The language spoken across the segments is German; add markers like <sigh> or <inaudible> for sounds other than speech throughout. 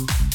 Es ist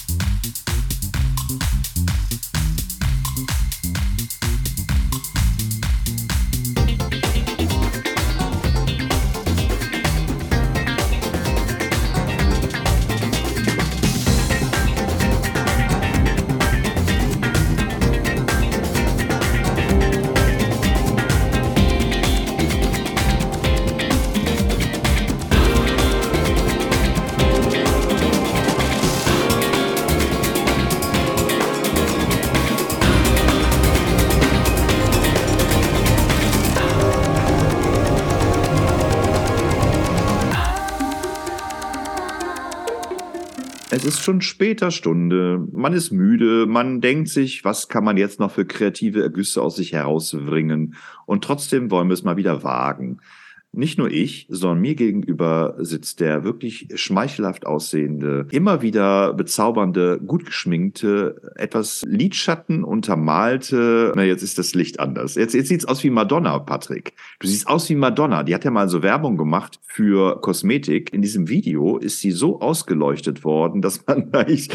schon später Stunde, man ist müde, man denkt sich, was kann man jetzt noch für kreative Ergüsse aus sich herausbringen und trotzdem wollen wir es mal wieder wagen. Nicht nur ich, sondern mir gegenüber sitzt der wirklich schmeichelhaft aussehende, immer wieder bezaubernde, gut geschminkte, etwas Lidschatten untermalte, na jetzt ist das Licht anders. Jetzt, jetzt sieht's aus wie Madonna, Patrick. Du siehst aus wie Madonna. Die hat ja mal so Werbung gemacht für Kosmetik. In diesem Video ist sie so ausgeleuchtet worden, dass man <laughs> eigentlich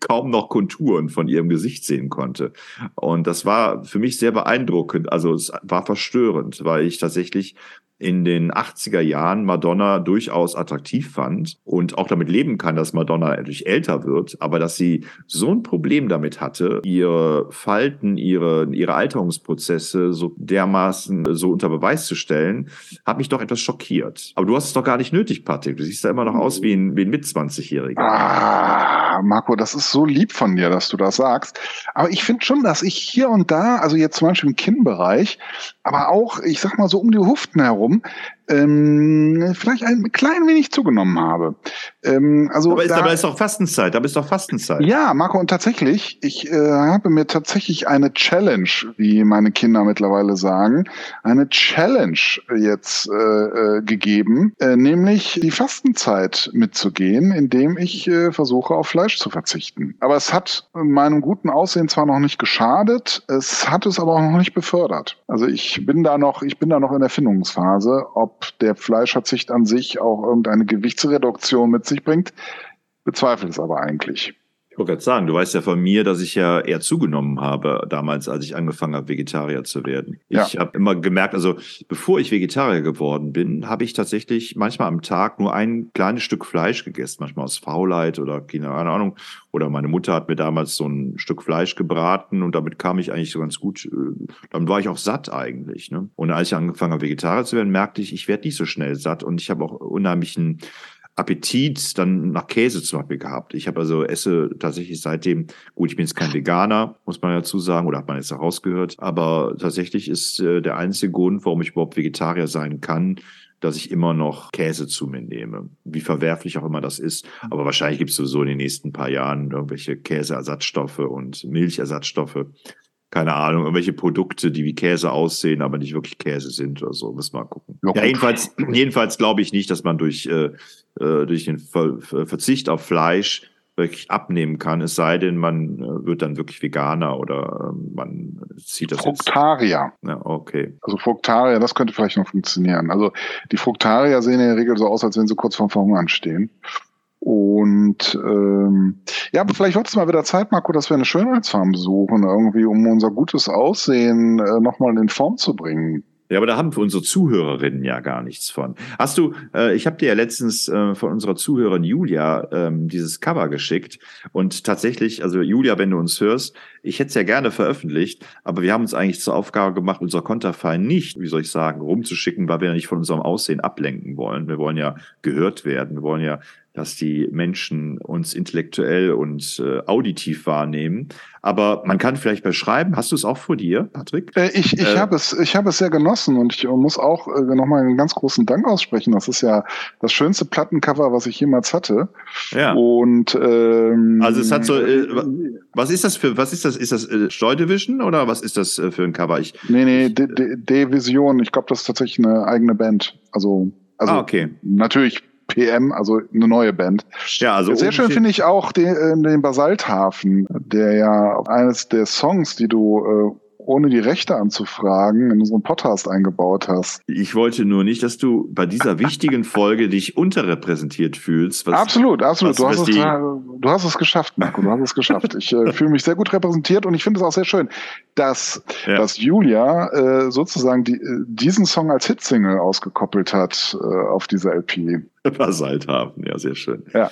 kaum noch Konturen von ihrem Gesicht sehen konnte. Und das war für mich sehr beeindruckend. Also es war verstörend, weil ich tatsächlich in den 80er Jahren Madonna durchaus attraktiv fand und auch damit leben kann, dass Madonna natürlich älter wird, aber dass sie so ein Problem damit hatte, ihre Falten, ihre, ihre Alterungsprozesse so dermaßen so unter Beweis zu stellen, hat mich doch etwas schockiert. Aber du hast es doch gar nicht nötig, Patrick. Du siehst da immer noch aus wie ein, wie ein Mit-20-Jähriger. Ah, Marco, das ist so lieb von dir, dass du das sagst. Aber ich finde schon, dass ich hier und da, also jetzt zum Beispiel im Kinnbereich, aber auch, ich sag mal so um die Huften herum, ähm, vielleicht ein klein wenig zugenommen habe. Ähm, also aber ist, da, aber ist doch Fastenzeit, aber ist doch Fastenzeit. Ja, Marco, und tatsächlich, ich äh, habe mir tatsächlich eine Challenge, wie meine Kinder mittlerweile sagen, eine Challenge jetzt äh, äh, gegeben, äh, nämlich die Fastenzeit mitzugehen, indem ich äh, versuche, auf Fleisch zu verzichten. Aber es hat meinem guten Aussehen zwar noch nicht geschadet, es hat es aber auch noch nicht befördert. Also ich bin da noch, ich bin da noch in der Findungsphase, ob der Fleischverzicht an sich auch irgendeine Gewichtsreduktion mit sich bringt, bezweifle es aber eigentlich. Ich wollte gerade sagen, du weißt ja von mir, dass ich ja eher zugenommen habe damals, als ich angefangen habe, Vegetarier zu werden. Ja. Ich habe immer gemerkt, also bevor ich Vegetarier geworden bin, habe ich tatsächlich manchmal am Tag nur ein kleines Stück Fleisch gegessen, manchmal aus Faulheit oder keine Ahnung. Oder meine Mutter hat mir damals so ein Stück Fleisch gebraten und damit kam ich eigentlich so ganz gut. Äh, dann war ich auch satt eigentlich. Ne? Und als ich angefangen habe, Vegetarier zu werden, merkte ich, ich werde nicht so schnell satt und ich habe auch unheimlichen Appetit dann nach Käse zum Beispiel gehabt. Ich habe also esse tatsächlich seitdem, gut, ich bin jetzt kein Veganer, muss man dazu sagen, oder hat man jetzt herausgehört, aber tatsächlich ist äh, der einzige Grund, warum ich überhaupt Vegetarier sein kann, dass ich immer noch Käse zu mir nehme. Wie verwerflich auch immer das ist. Aber wahrscheinlich gibt es sowieso in den nächsten paar Jahren irgendwelche Käseersatzstoffe und Milchersatzstoffe keine Ahnung, irgendwelche Produkte, die wie Käse aussehen, aber nicht wirklich Käse sind oder so. Müssen wir mal gucken. Ja, jedenfalls, jedenfalls glaube ich nicht, dass man durch, äh, äh, durch den Ver Verzicht auf Fleisch wirklich abnehmen kann, es sei denn, man äh, wird dann wirklich Veganer oder äh, man zieht das. Fructarier. Jetzt. Ja, okay. Also Fructarier, das könnte vielleicht noch funktionieren. Also die Fructarier sehen in der Regel so aus, als wenn sie kurz vorm Verhungern stehen. Und ähm, ja, aber vielleicht wird es mal wieder Zeit, Marco, dass wir eine Schönheitsfarm besuchen, irgendwie, um unser gutes Aussehen äh, nochmal in Form zu bringen. Ja, aber da haben unsere Zuhörerinnen ja gar nichts von. Hast du, äh, ich habe dir ja letztens äh, von unserer Zuhörerin Julia ähm, dieses Cover geschickt und tatsächlich, also Julia, wenn du uns hörst, ich hätte es ja gerne veröffentlicht, aber wir haben uns eigentlich zur Aufgabe gemacht, unser Konterfei nicht, wie soll ich sagen, rumzuschicken, weil wir ja nicht von unserem Aussehen ablenken wollen. Wir wollen ja gehört werden, wir wollen ja dass die Menschen uns intellektuell und äh, auditiv wahrnehmen. Aber man kann vielleicht beschreiben, hast du es auch vor dir, Patrick? Äh, ich ich äh, habe es, ich habe es sehr genossen und ich muss auch äh, nochmal einen ganz großen Dank aussprechen. Das ist ja das schönste Plattencover, was ich jemals hatte. Ja. Und ähm, also es hat so, äh, was ist das für, was ist das? Ist das äh, Joy Division oder was ist das äh, für ein Cover? Ich, nee, nee, D-Vision. Ich glaube, das ist tatsächlich eine eigene Band. Also also ah, okay. natürlich PM, also eine neue Band. Ja, also sehr schön finde ich auch den, äh, den Basalthafen, der ja eines der Songs, die du äh, ohne die Rechte anzufragen, in unseren Podcast eingebaut hast. Ich wollte nur nicht, dass du bei dieser wichtigen Folge dich unterrepräsentiert fühlst. Was, absolut, absolut. Was, du, hast es, du hast es geschafft, Marco. Du hast es geschafft. Ich äh, fühle mich sehr gut repräsentiert und ich finde es auch sehr schön, dass, ja. dass Julia äh, sozusagen die, äh, diesen Song als Hitsingle ausgekoppelt hat äh, auf dieser LP. Basalthafen, ja, sehr schön. Ja.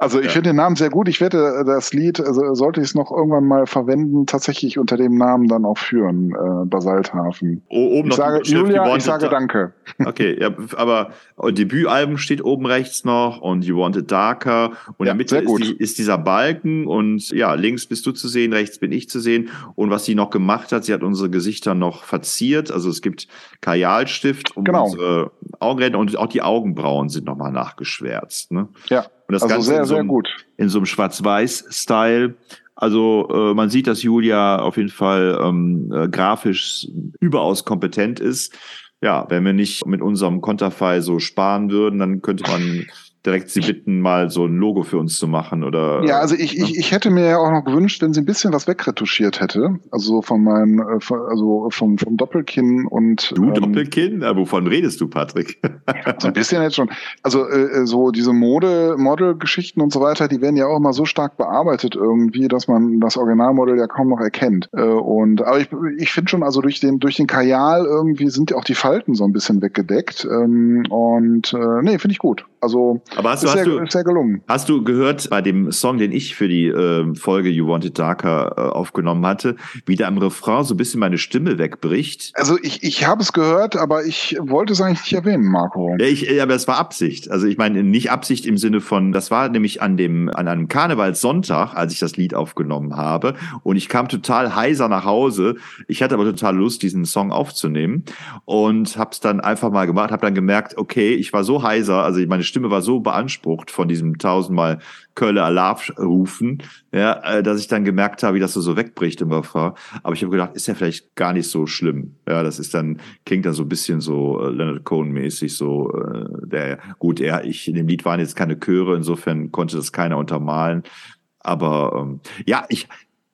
Also ich ja. finde den Namen sehr gut. Ich werde äh, das Lied, also sollte ich es noch irgendwann mal verwenden, tatsächlich unter dem Namen dann auch führen, äh, Basalthafen. Oh, oben ich sage, Julia, ich sage Danke. Okay, ja, aber Debütalbum steht oben rechts noch und You Want It Darker und ja, in der Mitte ist, die, ist, dieser Balken und ja, links bist du zu sehen, rechts bin ich zu sehen und was sie noch gemacht hat, sie hat unsere Gesichter noch verziert, also es gibt Kajalstift um genau. unsere Augenräder und auch die Augenbrauen sind nochmal nachgeschwärzt. Ne? Ja. Und das also Ganze sehr, in so einem, sehr gut. In so einem Schwarz-Weiß-Style. Also äh, man sieht, dass Julia auf jeden Fall ähm, äh, grafisch überaus kompetent ist. Ja, wenn wir nicht mit unserem Konterfei so sparen würden, dann könnte man direkt sie bitten, mal so ein Logo für uns zu machen oder. Ja, also ich, ne? ich, ich hätte mir ja auch noch gewünscht, wenn sie ein bisschen was wegretuschiert hätte. Also von meinem, äh, also vom, vom Doppelkinn und. Du ähm, Doppelkinn? Wovon redest du, Patrick? so ein bisschen jetzt schon. Also äh, so diese Mode, Model-Geschichten und so weiter, die werden ja auch immer so stark bearbeitet irgendwie, dass man das Originalmodell ja kaum noch erkennt. Äh, und aber ich, ich finde schon, also durch den, durch den Kajal irgendwie sind ja auch die Falten so ein bisschen weggedeckt. Ähm, und äh, nee, finde ich gut. Also aber hast du, hast sehr, du, sehr gelungen. Hast du gehört bei dem Song, den ich für die äh, Folge You Want It Darker äh, aufgenommen hatte, wie da im Refrain so ein bisschen meine Stimme wegbricht? Also ich, ich habe es gehört, aber ich wollte es eigentlich nicht erwähnen, Marco. Ja, ich, aber es war Absicht. Also ich meine nicht Absicht im Sinne von, das war nämlich an dem an einem Karnevalssonntag, als ich das Lied aufgenommen habe und ich kam total heiser nach Hause. Ich hatte aber total Lust, diesen Song aufzunehmen und habe es dann einfach mal gemacht, habe dann gemerkt, okay, ich war so heiser, also meine Stimme war so beansprucht von diesem tausendmal Kölle Alarv rufen, ja, äh, dass ich dann gemerkt habe, wie das so, wegbricht im Refrain. Aber ich habe gedacht, ist ja vielleicht gar nicht so schlimm. Ja, das ist dann, klingt dann so ein bisschen so äh, Leonard Cohen-mäßig, so, äh, der, gut, er, ich, in dem Lied waren jetzt keine Chöre, insofern konnte das keiner untermalen. Aber ähm, ja, ich,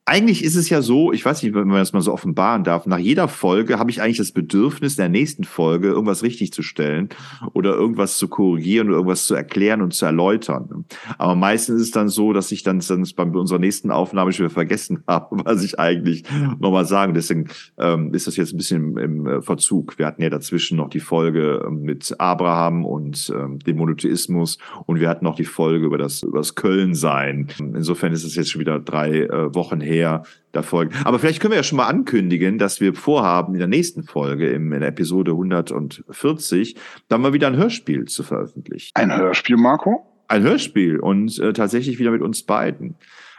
eigentlich ist es ja so, ich weiß nicht, wenn man das mal so offenbaren darf, nach jeder Folge habe ich eigentlich das Bedürfnis, in der nächsten Folge irgendwas richtig zu stellen oder irgendwas zu korrigieren oder irgendwas zu erklären und zu erläutern. Aber meistens ist es dann so, dass ich dann, dann bei unserer nächsten Aufnahme schon wieder vergessen <laughs> habe, was ich eigentlich nochmal sagen. Deswegen ähm, ist das jetzt ein bisschen im, im, äh, Verzug. Wir hatten ja dazwischen noch die Folge ähm, mit Abraham und ähm, dem Monotheismus und wir hatten noch die Folge über das, über das Köln-Sein. Insofern ist es jetzt schon wieder drei äh, Wochen her her da folgen. Aber vielleicht können wir ja schon mal ankündigen, dass wir vorhaben, in der nächsten Folge, in der Episode 140, dann mal wieder ein Hörspiel zu veröffentlichen. Ein Hörspiel, Marco? Ein Hörspiel und äh, tatsächlich wieder mit uns beiden.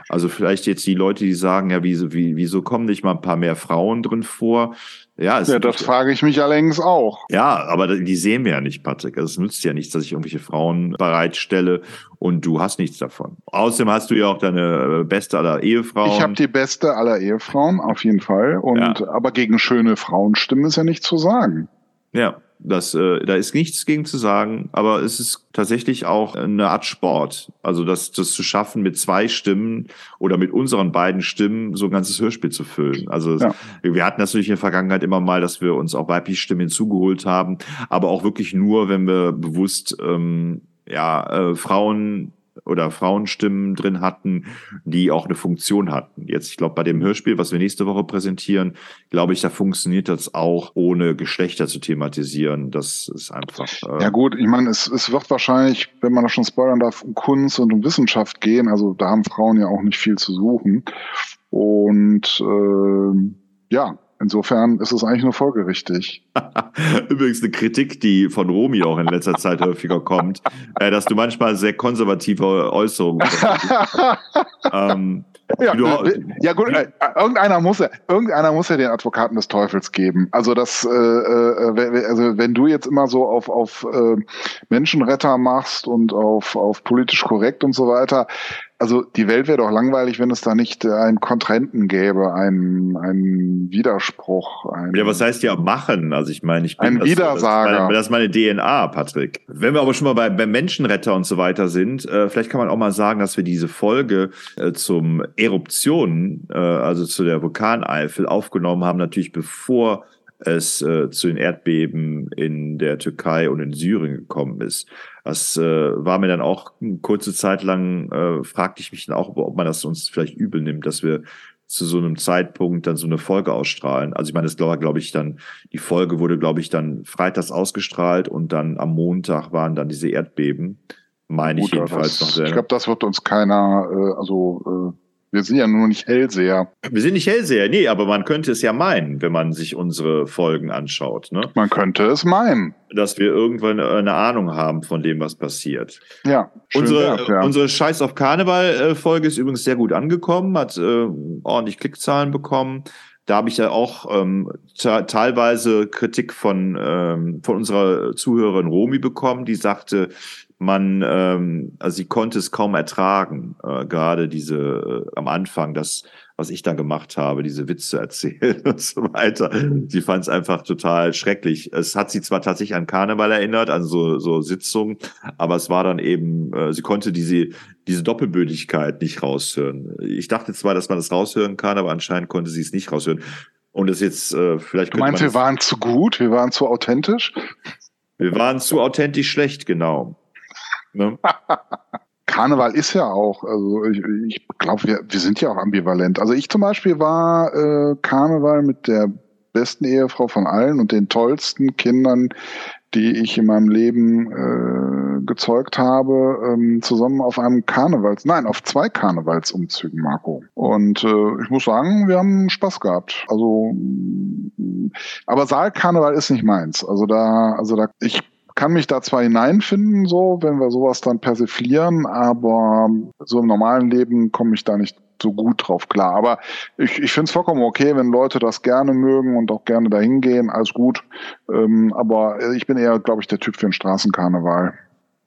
Also vielleicht jetzt die Leute, die sagen, ja, wieso, wie, wieso kommen nicht mal ein paar mehr Frauen drin vor? Ja, ja das frage ich mich allerdings auch. Ja, aber die sehen wir ja nicht, Patrick. Also es nützt ja nichts, dass ich irgendwelche Frauen bereitstelle und du hast nichts davon. Außerdem hast du ja auch deine äh, beste aller Ehefrauen. Ich habe die beste aller Ehefrauen, auf jeden Fall. Und ja. aber gegen schöne Frauenstimmen ist ja nichts zu sagen. Ja, das, äh, da ist nichts gegen zu sagen, aber es ist tatsächlich auch eine Art Sport. Also das, das zu schaffen, mit zwei Stimmen oder mit unseren beiden Stimmen so ein ganzes Hörspiel zu füllen. Also ja. wir hatten natürlich in der Vergangenheit immer mal, dass wir uns auch weibliche Stimmen hinzugeholt haben, aber auch wirklich nur, wenn wir bewusst ähm, ja, äh, Frauen oder Frauenstimmen drin hatten, die auch eine Funktion hatten. Jetzt, ich glaube, bei dem Hörspiel, was wir nächste Woche präsentieren, glaube ich, da funktioniert das auch, ohne Geschlechter zu thematisieren. Das ist einfach. Äh ja gut, ich meine, es, es wird wahrscheinlich, wenn man das schon spoilern darf, um Kunst und um Wissenschaft gehen. Also da haben Frauen ja auch nicht viel zu suchen. Und äh, ja, Insofern ist es eigentlich nur folgerichtig. <laughs> Übrigens eine Kritik, die von Romy auch in letzter Zeit häufiger kommt, äh, dass du manchmal sehr konservative Äußerungen <laughs> ähm, ja, ja, gut, äh, irgendeiner muss ja, irgendeiner muss ja den Advokaten des Teufels geben. Also das, äh, äh, also wenn du jetzt immer so auf auf äh, Menschenretter machst und auf auf politisch korrekt und so weiter, also die Welt wäre doch langweilig, wenn es da nicht äh, einen Kontrahenten gäbe, einen, einen Widerspruch. Einen, ja, was heißt ja machen? Also ich meine, ich bin ein das, Widersager. Das, das, ist meine DNA, Patrick. Wenn wir aber schon mal bei, bei Menschenretter und so weiter sind, äh, vielleicht kann man auch mal sagen, dass wir diese Folge äh, zum Eruptionen, äh, also zu der Vulkaneifel aufgenommen haben, natürlich bevor es äh, zu den Erdbeben in der Türkei und in Syrien gekommen ist. Das äh, war mir dann auch eine kurze Zeit lang, äh, fragte ich mich dann auch, ob man das uns vielleicht übel nimmt, dass wir zu so einem Zeitpunkt dann so eine Folge ausstrahlen. Also ich meine, das glaube ich, dann, die Folge wurde, glaube ich, dann freitags ausgestrahlt und dann am Montag waren dann diese Erdbeben. Meine Gut, ich jedenfalls das, noch sehr. Ich glaube, das wird uns keiner, äh, also äh wir sind ja nur nicht Hellseher. Wir sind nicht Hellseher, nee, aber man könnte es ja meinen, wenn man sich unsere Folgen anschaut. Ne? Man könnte es meinen. Dass wir irgendwann eine Ahnung haben von dem, was passiert. Ja. Unsere, wert, ja. unsere Scheiß auf Karneval-Folge ist übrigens sehr gut angekommen, hat äh, ordentlich Klickzahlen bekommen. Da habe ich ja auch ähm, teilweise Kritik von, ähm, von unserer Zuhörerin Romi bekommen, die sagte, man, ähm, also sie konnte es kaum ertragen, äh, gerade diese äh, am Anfang, das, was ich da gemacht habe, diese Witze <laughs> erzählen und so weiter. Sie fand es einfach total schrecklich. Es hat sie zwar tatsächlich an Karneval erinnert, an so, so Sitzungen, aber es war dann eben, äh, sie konnte diese, diese Doppelbödigkeit nicht raushören. Ich dachte zwar, dass man das raushören kann, aber anscheinend konnte sie es nicht raushören. Und es jetzt äh, vielleicht. Du meinst, wir waren zu gut, wir waren zu authentisch? Wir waren zu authentisch schlecht, genau. Ne? <laughs> Karneval ist ja auch, also ich, ich glaube, wir, wir sind ja auch ambivalent. Also ich zum Beispiel war äh, Karneval mit der besten Ehefrau von allen und den tollsten Kindern, die ich in meinem Leben äh, gezeugt habe, ähm, zusammen auf einem Karnevals, nein, auf zwei Karnevalsumzügen, Marco. Und äh, ich muss sagen, wir haben Spaß gehabt. Also, aber Saalkarneval ist nicht meins. Also da, also da, ich kann mich da zwar hineinfinden, so, wenn wir sowas dann persiflieren, aber so im normalen Leben komme ich da nicht so gut drauf klar. Aber ich, ich finde es vollkommen okay, wenn Leute das gerne mögen und auch gerne dahin gehen, alles gut. Ähm, aber ich bin eher, glaube ich, der Typ für einen Straßenkarneval.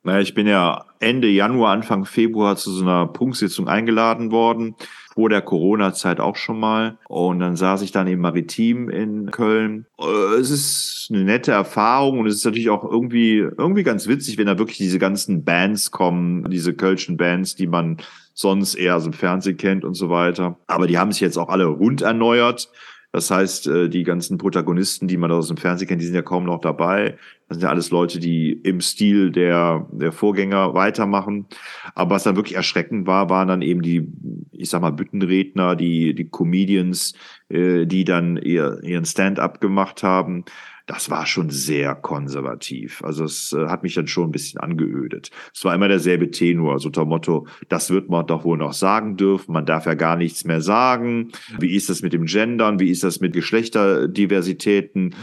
Naja, ich bin ja Ende Januar, Anfang Februar zu so einer Punktsitzung eingeladen worden vor der Corona-Zeit auch schon mal. Und dann saß ich dann im Maritim in Köln. Äh, es ist eine nette Erfahrung und es ist natürlich auch irgendwie, irgendwie ganz witzig, wenn da wirklich diese ganzen Bands kommen, diese kölschen Bands, die man sonst eher aus dem Fernsehen kennt und so weiter. Aber die haben sich jetzt auch alle rund erneuert. Das heißt, äh, die ganzen Protagonisten, die man aus dem Fernsehen kennt, die sind ja kaum noch dabei. Das sind ja alles Leute, die im Stil der, der Vorgänger weitermachen. Aber was dann wirklich erschreckend war, waren dann eben die, ich sag mal, Büttenredner, die, die Comedians, äh, die dann ihr, ihren Stand-up gemacht haben das war schon sehr konservativ. Also es äh, hat mich dann schon ein bisschen angeödet. Es war immer derselbe Tenor, so der Motto, das wird man doch wohl noch sagen dürfen, man darf ja gar nichts mehr sagen. Wie ist das mit dem Gendern? Wie ist das mit Geschlechterdiversitäten?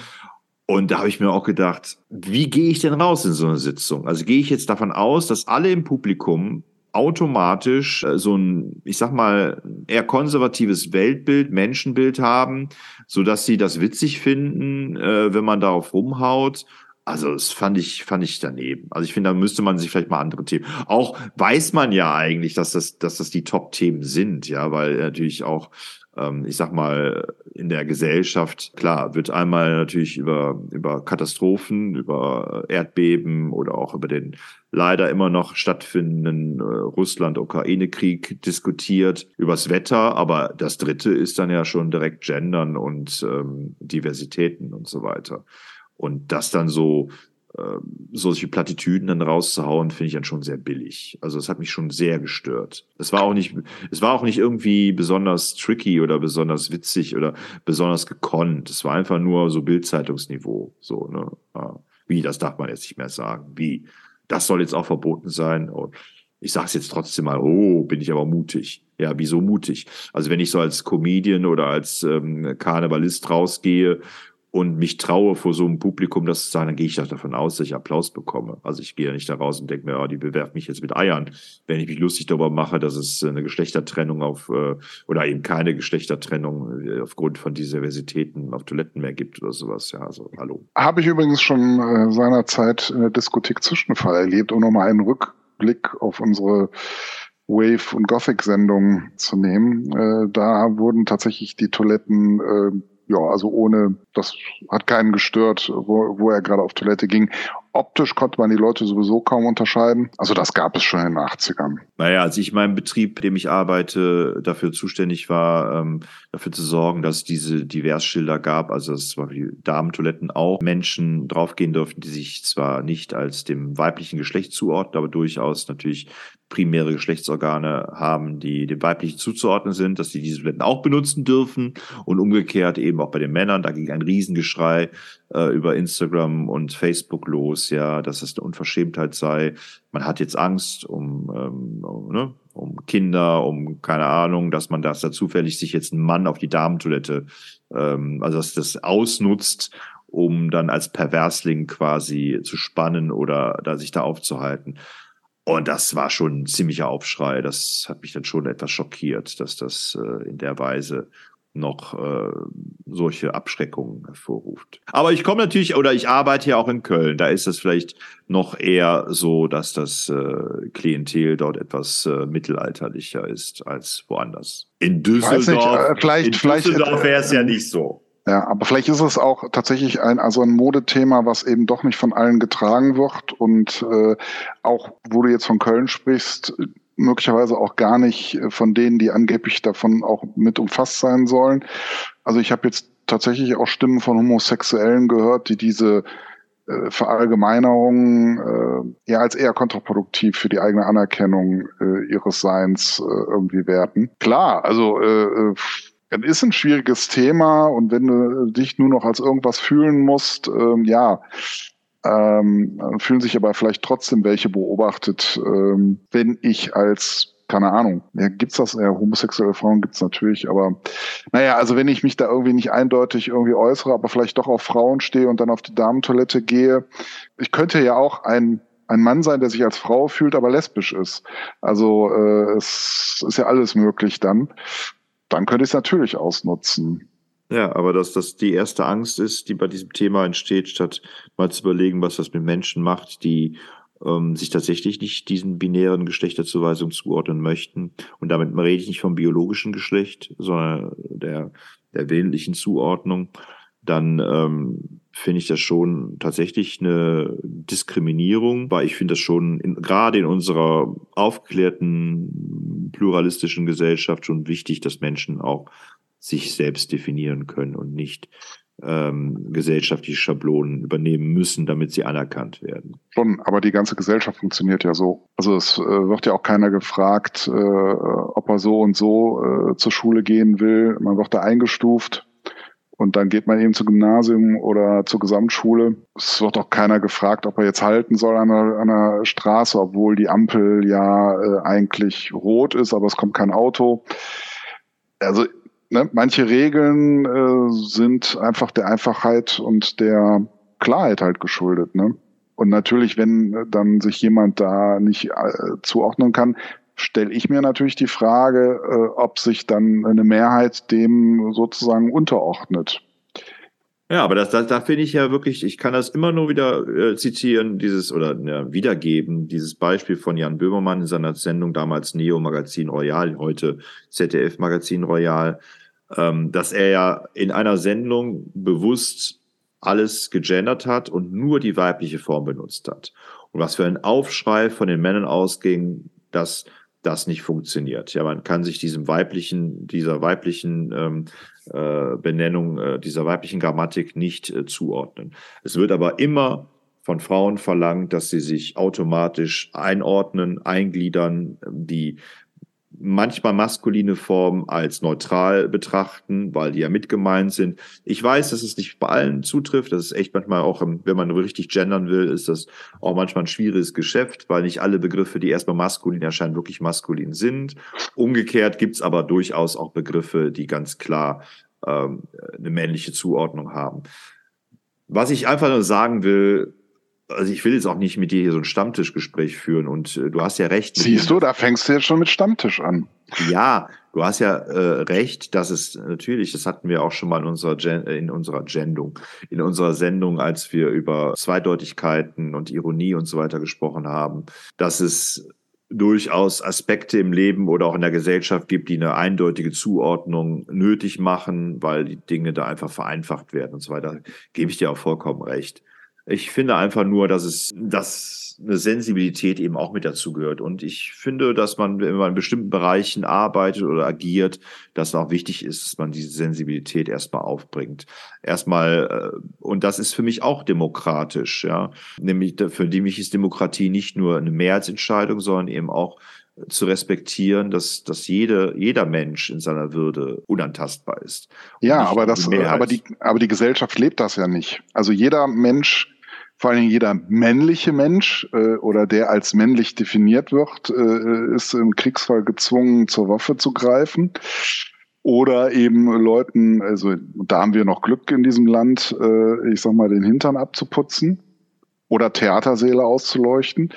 Und da habe ich mir auch gedacht, wie gehe ich denn raus in so eine Sitzung? Also gehe ich jetzt davon aus, dass alle im Publikum automatisch äh, so ein, ich sag mal, eher konservatives Weltbild, Menschenbild haben, so dass sie das witzig finden, äh, wenn man darauf rumhaut. Also das fand ich, fand ich daneben. Also ich finde, da müsste man sich vielleicht mal andere Themen. Auch weiß man ja eigentlich, dass das, dass das die Top-Themen sind, ja, weil natürlich auch ich sag mal, in der Gesellschaft, klar, wird einmal natürlich über, über Katastrophen, über Erdbeben oder auch über den leider immer noch stattfindenden äh, Russland-Ukraine-Krieg diskutiert, übers Wetter, aber das dritte ist dann ja schon direkt Gendern und ähm, Diversitäten und so weiter. Und das dann so ähm, solche Plattitüden dann rauszuhauen, finde ich dann schon sehr billig. Also es hat mich schon sehr gestört. Es war auch nicht, es war auch nicht irgendwie besonders tricky oder besonders witzig oder besonders gekonnt. Es war einfach nur so Bildzeitungsniveau. So, ne? Wie, das darf man jetzt nicht mehr sagen. Wie, das soll jetzt auch verboten sein. Und ich sage es jetzt trotzdem mal, oh, bin ich aber mutig. Ja, wieso mutig? Also wenn ich so als Comedian oder als ähm, Karnevalist rausgehe und mich traue, vor so einem Publikum das zu sagen, dann gehe ich doch davon aus, dass ich Applaus bekomme. Also ich gehe ja nicht da raus und denke mir, oh, die bewerfen mich jetzt mit Eiern, wenn ich mich lustig darüber mache, dass es eine Geschlechtertrennung auf äh, oder eben keine Geschlechtertrennung äh, aufgrund von Diversitäten auf Toiletten mehr gibt oder sowas. Ja, also hallo. Habe ich übrigens schon äh, seinerzeit in der Diskothek Zwischenfall erlebt, um nochmal einen Rückblick auf unsere Wave- und Gothic-Sendungen zu nehmen. Äh, da wurden tatsächlich die Toiletten äh, ja, also ohne, das hat keinen gestört, wo, wo er gerade auf Toilette ging. Optisch konnte man die Leute sowieso kaum unterscheiden. Also das gab es schon in den 80ern. Naja, als ich in meinem Betrieb, in dem ich arbeite, dafür zuständig war, ähm, dafür zu sorgen, dass es diese Diversschilder gab, also dass zum Beispiel Damentoiletten auch Menschen draufgehen durften, die sich zwar nicht als dem weiblichen Geschlecht zuordnen, aber durchaus natürlich primäre Geschlechtsorgane haben, die dem weiblichen zuzuordnen sind, dass sie diese Toiletten auch benutzen dürfen und umgekehrt eben auch bei den Männern. Da ging ein Riesengeschrei äh, über Instagram und Facebook los, ja, dass es eine Unverschämtheit sei. Man hat jetzt Angst um, ähm, um, ne, um Kinder, um keine Ahnung, dass man das da zufällig sich jetzt ein Mann auf die Damentoilette, ähm, also dass das ausnutzt um dann als Perversling quasi zu spannen oder da sich da aufzuhalten. Und das war schon ein ziemlicher Aufschrei. Das hat mich dann schon etwas schockiert, dass das äh, in der Weise noch äh, solche Abschreckungen hervorruft. Aber ich komme natürlich, oder ich arbeite ja auch in Köln. Da ist es vielleicht noch eher so, dass das äh, Klientel dort etwas äh, mittelalterlicher ist als woanders. In Düsseldorf, nicht, äh, vielleicht, in Düsseldorf wäre es ja nicht so. Ja, aber vielleicht ist es auch tatsächlich ein, also ein Modethema, was eben doch nicht von allen getragen wird und äh, auch, wo du jetzt von Köln sprichst, möglicherweise auch gar nicht von denen, die angeblich davon auch mit umfasst sein sollen. Also ich habe jetzt tatsächlich auch Stimmen von Homosexuellen gehört, die diese äh, Verallgemeinerung äh, ja als eher kontraproduktiv für die eigene Anerkennung äh, ihres Seins äh, irgendwie werten. Klar, also äh, äh es ist ein schwieriges Thema und wenn du dich nur noch als irgendwas fühlen musst, ähm, ja, ähm, fühlen sich aber vielleicht trotzdem welche beobachtet, ähm, wenn ich als keine Ahnung, ja, gibt's das? Ja, homosexuelle Frauen gibt's natürlich, aber naja, also wenn ich mich da irgendwie nicht eindeutig irgendwie äußere, aber vielleicht doch auf Frauen stehe und dann auf die Damentoilette gehe, ich könnte ja auch ein ein Mann sein, der sich als Frau fühlt, aber lesbisch ist. Also äh, es ist ja alles möglich dann dann könnte ich es natürlich ausnutzen. Ja, aber dass das die erste Angst ist, die bei diesem Thema entsteht, statt mal zu überlegen, was das mit Menschen macht, die ähm, sich tatsächlich nicht diesen binären Geschlechterzuweisungen zuordnen möchten. Und damit rede ich nicht vom biologischen Geschlecht, sondern der, der willentlichen Zuordnung. Dann ähm, finde ich das schon tatsächlich eine Diskriminierung, weil ich finde das schon in, gerade in unserer aufgeklärten pluralistischen Gesellschaft schon wichtig, dass Menschen auch sich selbst definieren können und nicht ähm, gesellschaftliche Schablonen übernehmen müssen, damit sie anerkannt werden. Schon, aber die ganze Gesellschaft funktioniert ja so. Also es äh, wird ja auch keiner gefragt, äh, ob er so und so äh, zur Schule gehen will. Man wird da eingestuft und dann geht man eben zum Gymnasium oder zur Gesamtschule. Es wird auch keiner gefragt, ob er jetzt halten soll an der, an der Straße, obwohl die Ampel ja äh, eigentlich rot ist, aber es kommt kein Auto. Also ne, manche Regeln äh, sind einfach der Einfachheit und der Klarheit halt geschuldet. Ne? Und natürlich, wenn dann sich jemand da nicht äh, zuordnen kann, stelle ich mir natürlich die Frage, äh, ob sich dann eine Mehrheit dem sozusagen unterordnet. Ja, aber das, das, da finde ich ja wirklich, ich kann das immer nur wieder äh, zitieren, dieses oder ja, wiedergeben, dieses Beispiel von Jan Böhmermann in seiner Sendung damals Neo Magazin Royal, heute ZDF Magazin Royal, ähm, dass er ja in einer Sendung bewusst alles gegendert hat und nur die weibliche Form benutzt hat. Und was für ein Aufschrei von den Männern ausging, dass das nicht funktioniert. Ja, man kann sich diesem weiblichen, dieser weiblichen ähm, äh, Benennung, äh, dieser weiblichen Grammatik nicht äh, zuordnen. Es wird aber immer von Frauen verlangt, dass sie sich automatisch einordnen, eingliedern, die manchmal maskuline Formen als neutral betrachten, weil die ja mitgemeint sind. Ich weiß, dass es nicht bei allen zutrifft. Das ist echt manchmal auch, wenn man richtig gendern will, ist das auch manchmal ein schwieriges Geschäft, weil nicht alle Begriffe, die erstmal maskulin erscheinen, wirklich maskulin sind. Umgekehrt gibt's aber durchaus auch Begriffe, die ganz klar ähm, eine männliche Zuordnung haben. Was ich einfach nur sagen will, also ich will jetzt auch nicht mit dir hier so ein Stammtischgespräch führen und äh, du hast ja recht. Siehst du, da fängst du jetzt schon mit Stammtisch an. Ja, du hast ja äh, recht, dass es natürlich, das hatten wir auch schon mal in unserer Gen in unserer Gendung, in unserer Sendung, als wir über Zweideutigkeiten und Ironie und so weiter gesprochen haben, dass es durchaus Aspekte im Leben oder auch in der Gesellschaft gibt, die eine eindeutige Zuordnung nötig machen, weil die Dinge da einfach vereinfacht werden und so weiter. Gebe ich dir auch vollkommen recht. Ich finde einfach nur, dass es, dass eine Sensibilität eben auch mit dazu gehört. Und ich finde, dass man, wenn man in bestimmten Bereichen arbeitet oder agiert, dass es auch wichtig ist, dass man diese Sensibilität erstmal aufbringt. Erstmal, äh, und das ist für mich auch demokratisch, ja. Nämlich, für mich ist Demokratie nicht nur eine Mehrheitsentscheidung, sondern eben auch zu respektieren, dass, dass jede, jeder Mensch in seiner Würde unantastbar ist. Ja, aber das, aber die, aber die Gesellschaft lebt das ja nicht. Also jeder Mensch vor allen Dingen jeder männliche Mensch äh, oder der als männlich definiert wird, äh, ist im Kriegsfall gezwungen, zur Waffe zu greifen. Oder eben Leuten, also da haben wir noch Glück in diesem Land, äh, ich sag mal, den Hintern abzuputzen oder Theatersäle auszuleuchten.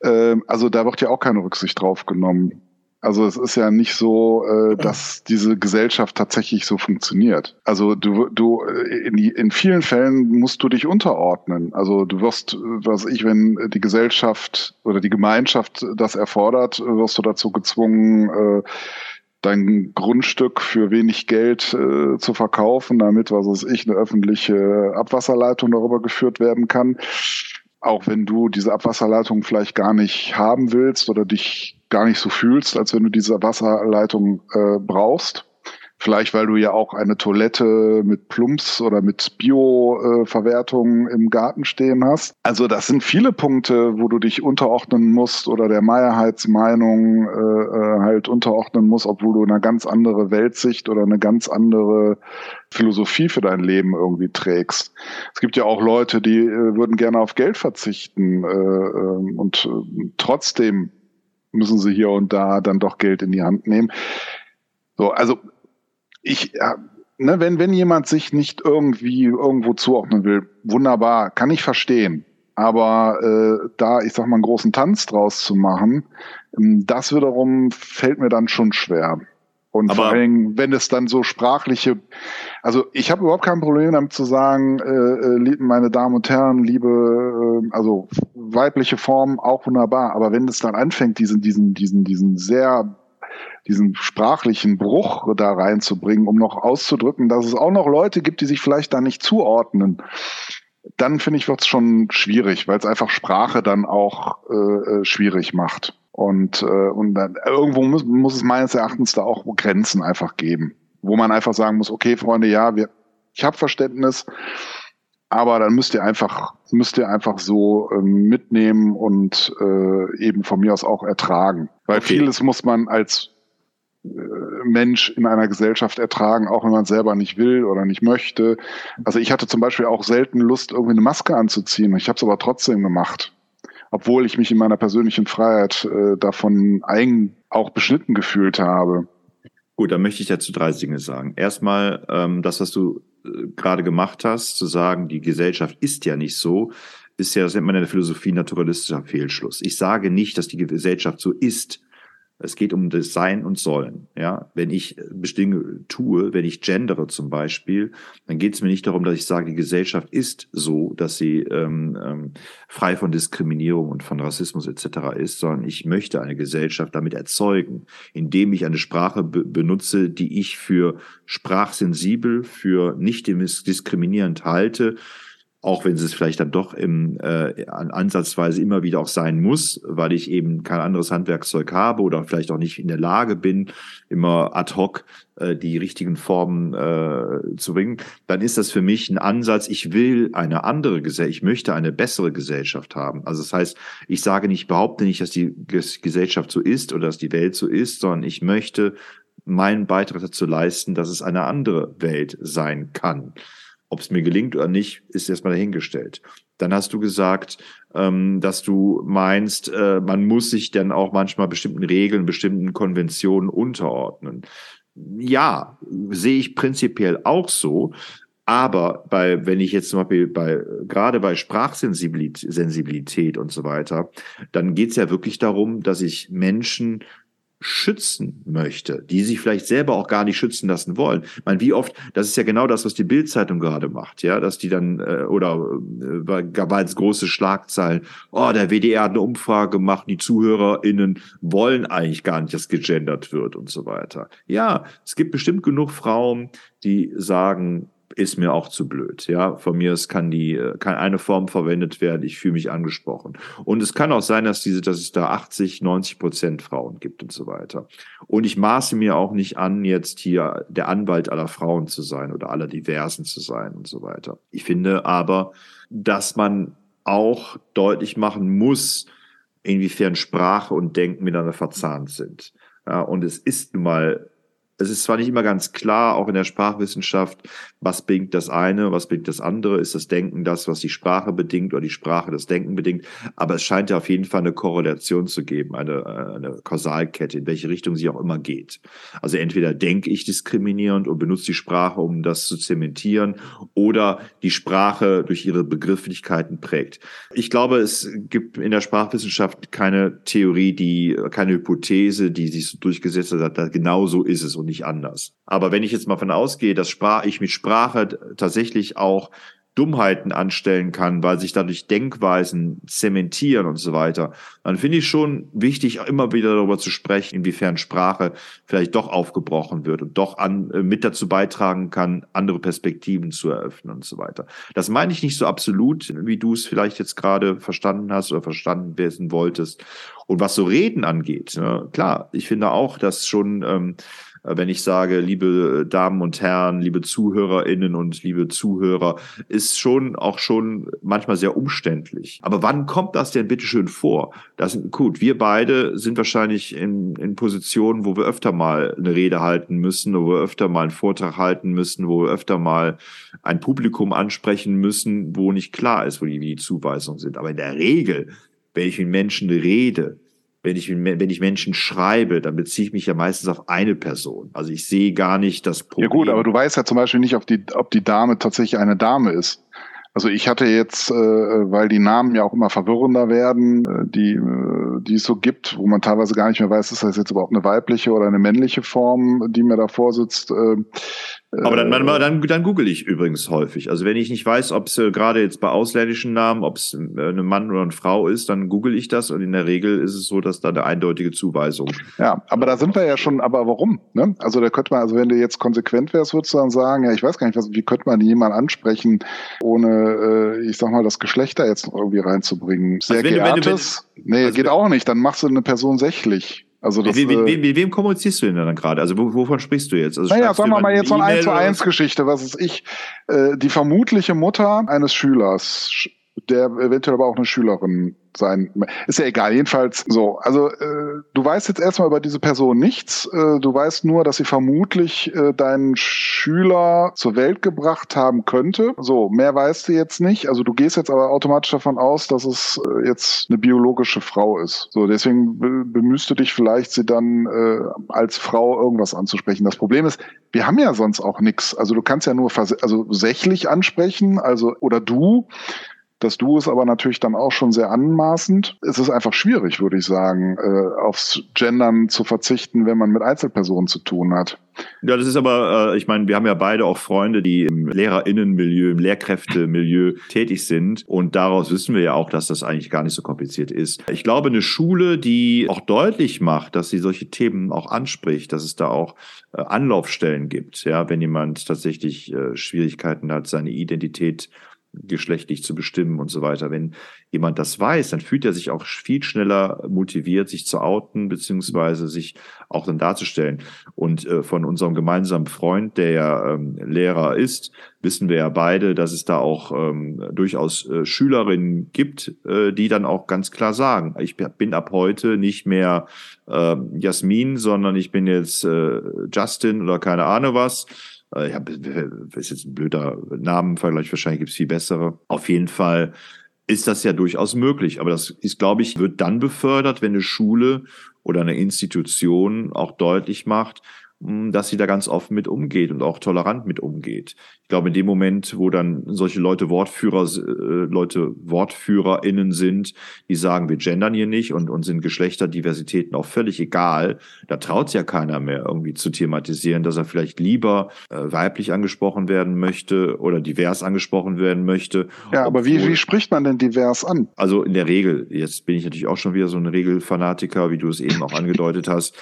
Äh, also da wird ja auch keine Rücksicht drauf genommen. Also es ist ja nicht so, äh, dass diese Gesellschaft tatsächlich so funktioniert. Also du, du äh, in, in vielen Fällen musst du dich unterordnen. Also du wirst, was ich, wenn die Gesellschaft oder die Gemeinschaft das erfordert, wirst du dazu gezwungen, äh, dein Grundstück für wenig Geld äh, zu verkaufen, damit, was weiß ich, eine öffentliche Abwasserleitung darüber geführt werden kann auch wenn du diese Abwasserleitung vielleicht gar nicht haben willst oder dich gar nicht so fühlst, als wenn du diese Wasserleitung äh, brauchst. Vielleicht, weil du ja auch eine Toilette mit Plumps oder mit Bio-Verwertung im Garten stehen hast. Also das sind viele Punkte, wo du dich unterordnen musst oder der Mehrheitsmeinung äh, äh, halt unterordnen musst, obwohl du eine ganz andere Weltsicht oder eine ganz andere Philosophie für dein Leben irgendwie trägst. Es gibt ja auch Leute, die äh, würden gerne auf Geld verzichten äh, äh, und äh, trotzdem müssen sie hier und da dann doch Geld in die Hand nehmen. So, also ich, ja, ne, wenn, wenn jemand sich nicht irgendwie irgendwo zuordnen will, wunderbar, kann ich verstehen. Aber äh, da, ich sag mal, einen großen Tanz draus zu machen, ähm, das wiederum fällt mir dann schon schwer. Und Aber vor allem, wenn es dann so sprachliche, also ich habe überhaupt kein Problem damit zu sagen, äh, äh, meine Damen und Herren, liebe, äh, also weibliche Form auch wunderbar. Aber wenn es dann anfängt, diesen, diesen, diesen, diesen sehr diesen sprachlichen Bruch da reinzubringen, um noch auszudrücken, dass es auch noch Leute gibt, die sich vielleicht da nicht zuordnen, dann finde ich, wird es schon schwierig, weil es einfach Sprache dann auch äh, äh, schwierig macht. Und, äh, und dann, irgendwo muss, muss es meines Erachtens da auch Grenzen einfach geben, wo man einfach sagen muss, okay, Freunde, ja, wir, ich habe Verständnis, aber dann müsst ihr einfach, müsst ihr einfach so ähm, mitnehmen und äh, eben von mir aus auch ertragen. Weil okay. vieles muss man als äh, Mensch in einer Gesellschaft ertragen, auch wenn man selber nicht will oder nicht möchte. Also ich hatte zum Beispiel auch selten Lust, irgendwie eine Maske anzuziehen. Ich habe es aber trotzdem gemacht, obwohl ich mich in meiner persönlichen Freiheit äh, davon eigen auch beschnitten gefühlt habe. Gut, dann möchte ich dazu drei Dinge sagen. Erstmal, ähm, das, was du äh, gerade gemacht hast, zu sagen, die Gesellschaft ist ja nicht so, ist ja, das nennt man in der Philosophie naturalistischer Fehlschluss. Ich sage nicht, dass die Gesellschaft so ist, es geht um das Sein und Sollen. Ja, wenn ich bestimmte tue, wenn ich gendere zum Beispiel, dann geht es mir nicht darum, dass ich sage, die Gesellschaft ist so, dass sie ähm, ähm, frei von Diskriminierung und von Rassismus etc. ist, sondern ich möchte eine Gesellschaft damit erzeugen, indem ich eine Sprache be benutze, die ich für sprachsensibel, für nicht diskriminierend halte auch wenn es vielleicht dann doch im äh, ansatzweise immer wieder auch sein muss, weil ich eben kein anderes Handwerkszeug habe oder vielleicht auch nicht in der Lage bin, immer ad hoc äh, die richtigen Formen äh, zu bringen, dann ist das für mich ein Ansatz, ich will eine andere Gesellschaft, ich möchte eine bessere Gesellschaft haben. Also das heißt, ich sage nicht, behaupte nicht, dass die Gesellschaft so ist oder dass die Welt so ist, sondern ich möchte meinen Beitrag dazu leisten, dass es eine andere Welt sein kann. Ob es mir gelingt oder nicht, ist erstmal dahingestellt. Dann hast du gesagt, ähm, dass du meinst, äh, man muss sich dann auch manchmal bestimmten Regeln, bestimmten Konventionen unterordnen. Ja, sehe ich prinzipiell auch so. Aber bei, wenn ich jetzt zum Beispiel bei, gerade bei Sprachsensibilität Sensibilität und so weiter, dann geht es ja wirklich darum, dass ich Menschen schützen möchte, die sich vielleicht selber auch gar nicht schützen lassen wollen. Ich meine, wie oft, das ist ja genau das, was die Bildzeitung gerade macht, ja, dass die dann, äh, oder äh, gab als große Schlagzeilen, oh, der WDR hat eine Umfrage gemacht, die ZuhörerInnen wollen eigentlich gar nicht, dass gegendert wird und so weiter. Ja, es gibt bestimmt genug Frauen, die sagen, ist mir auch zu blöd. Ja, von mir es kann die kann eine Form verwendet werden. Ich fühle mich angesprochen. Und es kann auch sein, dass diese, dass es da 80, 90 Prozent Frauen gibt und so weiter. Und ich maße mir auch nicht an, jetzt hier der Anwalt aller Frauen zu sein oder aller Diversen zu sein und so weiter. Ich finde aber, dass man auch deutlich machen muss, inwiefern Sprache und Denken miteinander verzahnt sind. Ja, und es ist nun mal es ist zwar nicht immer ganz klar, auch in der Sprachwissenschaft, was bringt das eine, was bringt das andere, ist das Denken das, was die Sprache bedingt oder die Sprache das Denken bedingt, aber es scheint ja auf jeden Fall eine Korrelation zu geben, eine, eine Kausalkette, in welche Richtung sie auch immer geht. Also entweder denke ich diskriminierend und benutze die Sprache, um das zu zementieren, oder die Sprache durch ihre Begrifflichkeiten prägt. Ich glaube, es gibt in der Sprachwissenschaft keine Theorie, die, keine Hypothese, die sich so durchgesetzt hat, genau so ist es. Und nicht anders. Aber wenn ich jetzt mal von ausgehe, dass Sprach, ich mit Sprache tatsächlich auch Dummheiten anstellen kann, weil sich dadurch Denkweisen zementieren und so weiter, dann finde ich schon wichtig, immer wieder darüber zu sprechen, inwiefern Sprache vielleicht doch aufgebrochen wird und doch an, äh, mit dazu beitragen kann, andere Perspektiven zu eröffnen und so weiter. Das meine ich nicht so absolut, wie du es vielleicht jetzt gerade verstanden hast oder verstanden wissen wolltest. Und was so Reden angeht, ne, klar, ich finde auch, dass schon ähm, äh, wenn ich sage, liebe Damen und Herren, liebe ZuhörerInnen und liebe Zuhörer, ist schon auch schon manchmal sehr umständlich. Aber wann kommt das denn bitte schön vor? Das, gut, wir beide sind wahrscheinlich in, in Positionen, wo wir öfter mal eine Rede halten müssen, wo wir öfter mal einen Vortrag halten müssen, wo wir öfter mal ein Publikum ansprechen müssen, wo nicht klar ist, wo die, wie die Zuweisungen sind. Aber in der Regel, wenn ich mit Menschen rede, wenn ich, wenn ich Menschen schreibe, dann beziehe ich mich ja meistens auf eine Person. Also ich sehe gar nicht das Problem. Ja gut, aber du weißt ja zum Beispiel nicht, ob die, ob die Dame tatsächlich eine Dame ist. Also ich hatte jetzt, äh, weil die Namen ja auch immer verwirrender werden, äh, die, äh, die es so gibt, wo man teilweise gar nicht mehr weiß, ist das jetzt überhaupt eine weibliche oder eine männliche Form, die mir davor sitzt. Äh, aber dann, dann, dann, dann google ich übrigens häufig. Also wenn ich nicht weiß, ob es äh, gerade jetzt bei ausländischen Namen, ob es äh, eine Mann oder eine Frau ist, dann google ich das und in der Regel ist es so, dass da eine eindeutige Zuweisung. Ja, aber da sind wir ja schon, aber warum? Ne? Also da könnte man, also wenn du jetzt konsequent wärst, würdest du dann sagen, ja, ich weiß gar nicht, was, wie könnte man jemanden ansprechen, ohne, äh, ich sag mal, das Geschlecht da jetzt noch irgendwie reinzubringen? Sehr also geehrtes? Du, wenn, nee, also geht auch nicht, dann machst du eine Person sächlich. Also das, mit, mit, mit, wem kommunizierst du denn dann gerade? Also wovon sprichst du jetzt? Also naja, sagen wir mal jetzt so eine 1 zu 1 Geschichte, was ist ich? Äh, die vermutliche Mutter eines Schülers, der eventuell aber auch eine Schülerin sein. Ist ja egal, jedenfalls so. Also äh, du weißt jetzt erstmal über diese Person nichts. Äh, du weißt nur, dass sie vermutlich äh, deinen Schüler zur Welt gebracht haben könnte. So, mehr weißt du jetzt nicht. Also du gehst jetzt aber automatisch davon aus, dass es äh, jetzt eine biologische Frau ist. So, deswegen be bemühst du dich vielleicht, sie dann äh, als Frau irgendwas anzusprechen. Das Problem ist, wir haben ja sonst auch nichts. Also du kannst ja nur also sächlich ansprechen, also oder du das Du ist aber natürlich dann auch schon sehr anmaßend. Es ist einfach schwierig, würde ich sagen, äh, aufs Gendern zu verzichten, wenn man mit Einzelpersonen zu tun hat. Ja, das ist aber, äh, ich meine, wir haben ja beide auch Freunde, die im Lehrerinnenmilieu, im Lehrkräftemilieu <laughs> tätig sind. Und daraus wissen wir ja auch, dass das eigentlich gar nicht so kompliziert ist. Ich glaube, eine Schule, die auch deutlich macht, dass sie solche Themen auch anspricht, dass es da auch äh, Anlaufstellen gibt, ja, wenn jemand tatsächlich äh, Schwierigkeiten hat, seine Identität geschlechtlich zu bestimmen und so weiter. Wenn jemand das weiß, dann fühlt er sich auch viel schneller motiviert, sich zu outen, beziehungsweise sich auch dann darzustellen. Und äh, von unserem gemeinsamen Freund, der ja ähm, Lehrer ist, wissen wir ja beide, dass es da auch ähm, durchaus äh, Schülerinnen gibt, äh, die dann auch ganz klar sagen, ich bin ab heute nicht mehr äh, Jasmin, sondern ich bin jetzt äh, Justin oder keine Ahnung was äh, ja, ist jetzt ein blöder Namenvergleich, wahrscheinlich gibt es viel bessere. Auf jeden Fall ist das ja durchaus möglich. Aber das ist, glaube ich, wird dann befördert, wenn eine Schule oder eine Institution auch deutlich macht, dass sie da ganz offen mit umgeht und auch tolerant mit umgeht. Ich glaube, in dem Moment, wo dann solche Leute Wortführer, äh, Leute WortführerInnen sind, die sagen, wir gendern hier nicht und uns sind Geschlechterdiversitäten auch völlig egal, da traut ja keiner mehr irgendwie zu thematisieren, dass er vielleicht lieber äh, weiblich angesprochen werden möchte oder divers angesprochen werden möchte. Ja, aber wie, wie spricht man denn divers an? Also in der Regel, jetzt bin ich natürlich auch schon wieder so ein Regelfanatiker, wie du es eben auch angedeutet hast.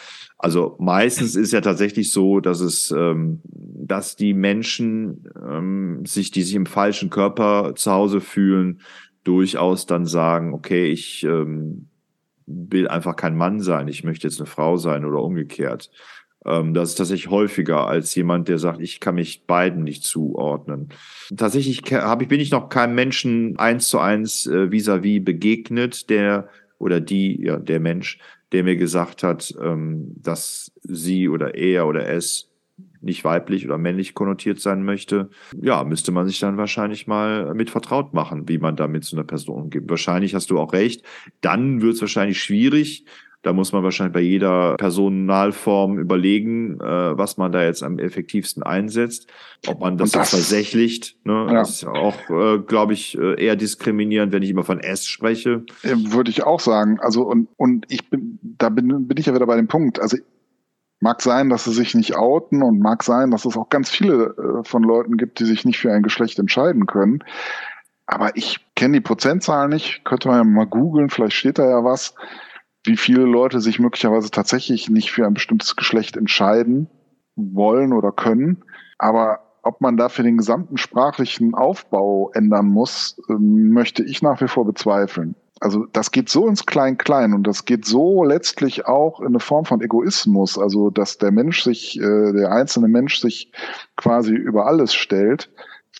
Also meistens ist ja tatsächlich so, dass es, ähm, dass die Menschen ähm, sich, die sich im falschen Körper zu Hause fühlen, durchaus dann sagen, okay, ich ähm, will einfach kein Mann sein, ich möchte jetzt eine Frau sein oder umgekehrt. Ähm, das ist tatsächlich häufiger als jemand, der sagt, ich kann mich beiden nicht zuordnen. Tatsächlich habe ich, bin ich noch keinem Menschen eins zu eins äh, vis-à-vis -vis begegnet, der oder die, ja, der Mensch, der mir gesagt hat, ähm, dass sie oder er oder es nicht weiblich oder männlich konnotiert sein möchte, ja, müsste man sich dann wahrscheinlich mal mit vertraut machen, wie man da mit so einer Person umgeht. Wahrscheinlich hast du auch recht. Dann wird es wahrscheinlich schwierig, da muss man wahrscheinlich bei jeder Personalform überlegen, äh, was man da jetzt am effektivsten einsetzt. Ob man das, das tatsächlich, ne, ja. das ist auch, äh, glaube ich, äh, eher diskriminierend, wenn ich immer von S spreche. Würde ich auch sagen. Also und, und ich bin, da bin, bin ich ja wieder bei dem Punkt. Also mag sein, dass sie sich nicht outen und mag sein, dass es auch ganz viele äh, von Leuten gibt, die sich nicht für ein Geschlecht entscheiden können. Aber ich kenne die Prozentzahl nicht, könnte man ja mal googeln, vielleicht steht da ja was wie viele Leute sich möglicherweise tatsächlich nicht für ein bestimmtes Geschlecht entscheiden wollen oder können. Aber ob man dafür den gesamten sprachlichen Aufbau ändern muss, ähm, möchte ich nach wie vor bezweifeln. Also das geht so ins Klein-Klein und das geht so letztlich auch in eine Form von Egoismus, also dass der Mensch sich, äh, der einzelne Mensch sich quasi über alles stellt,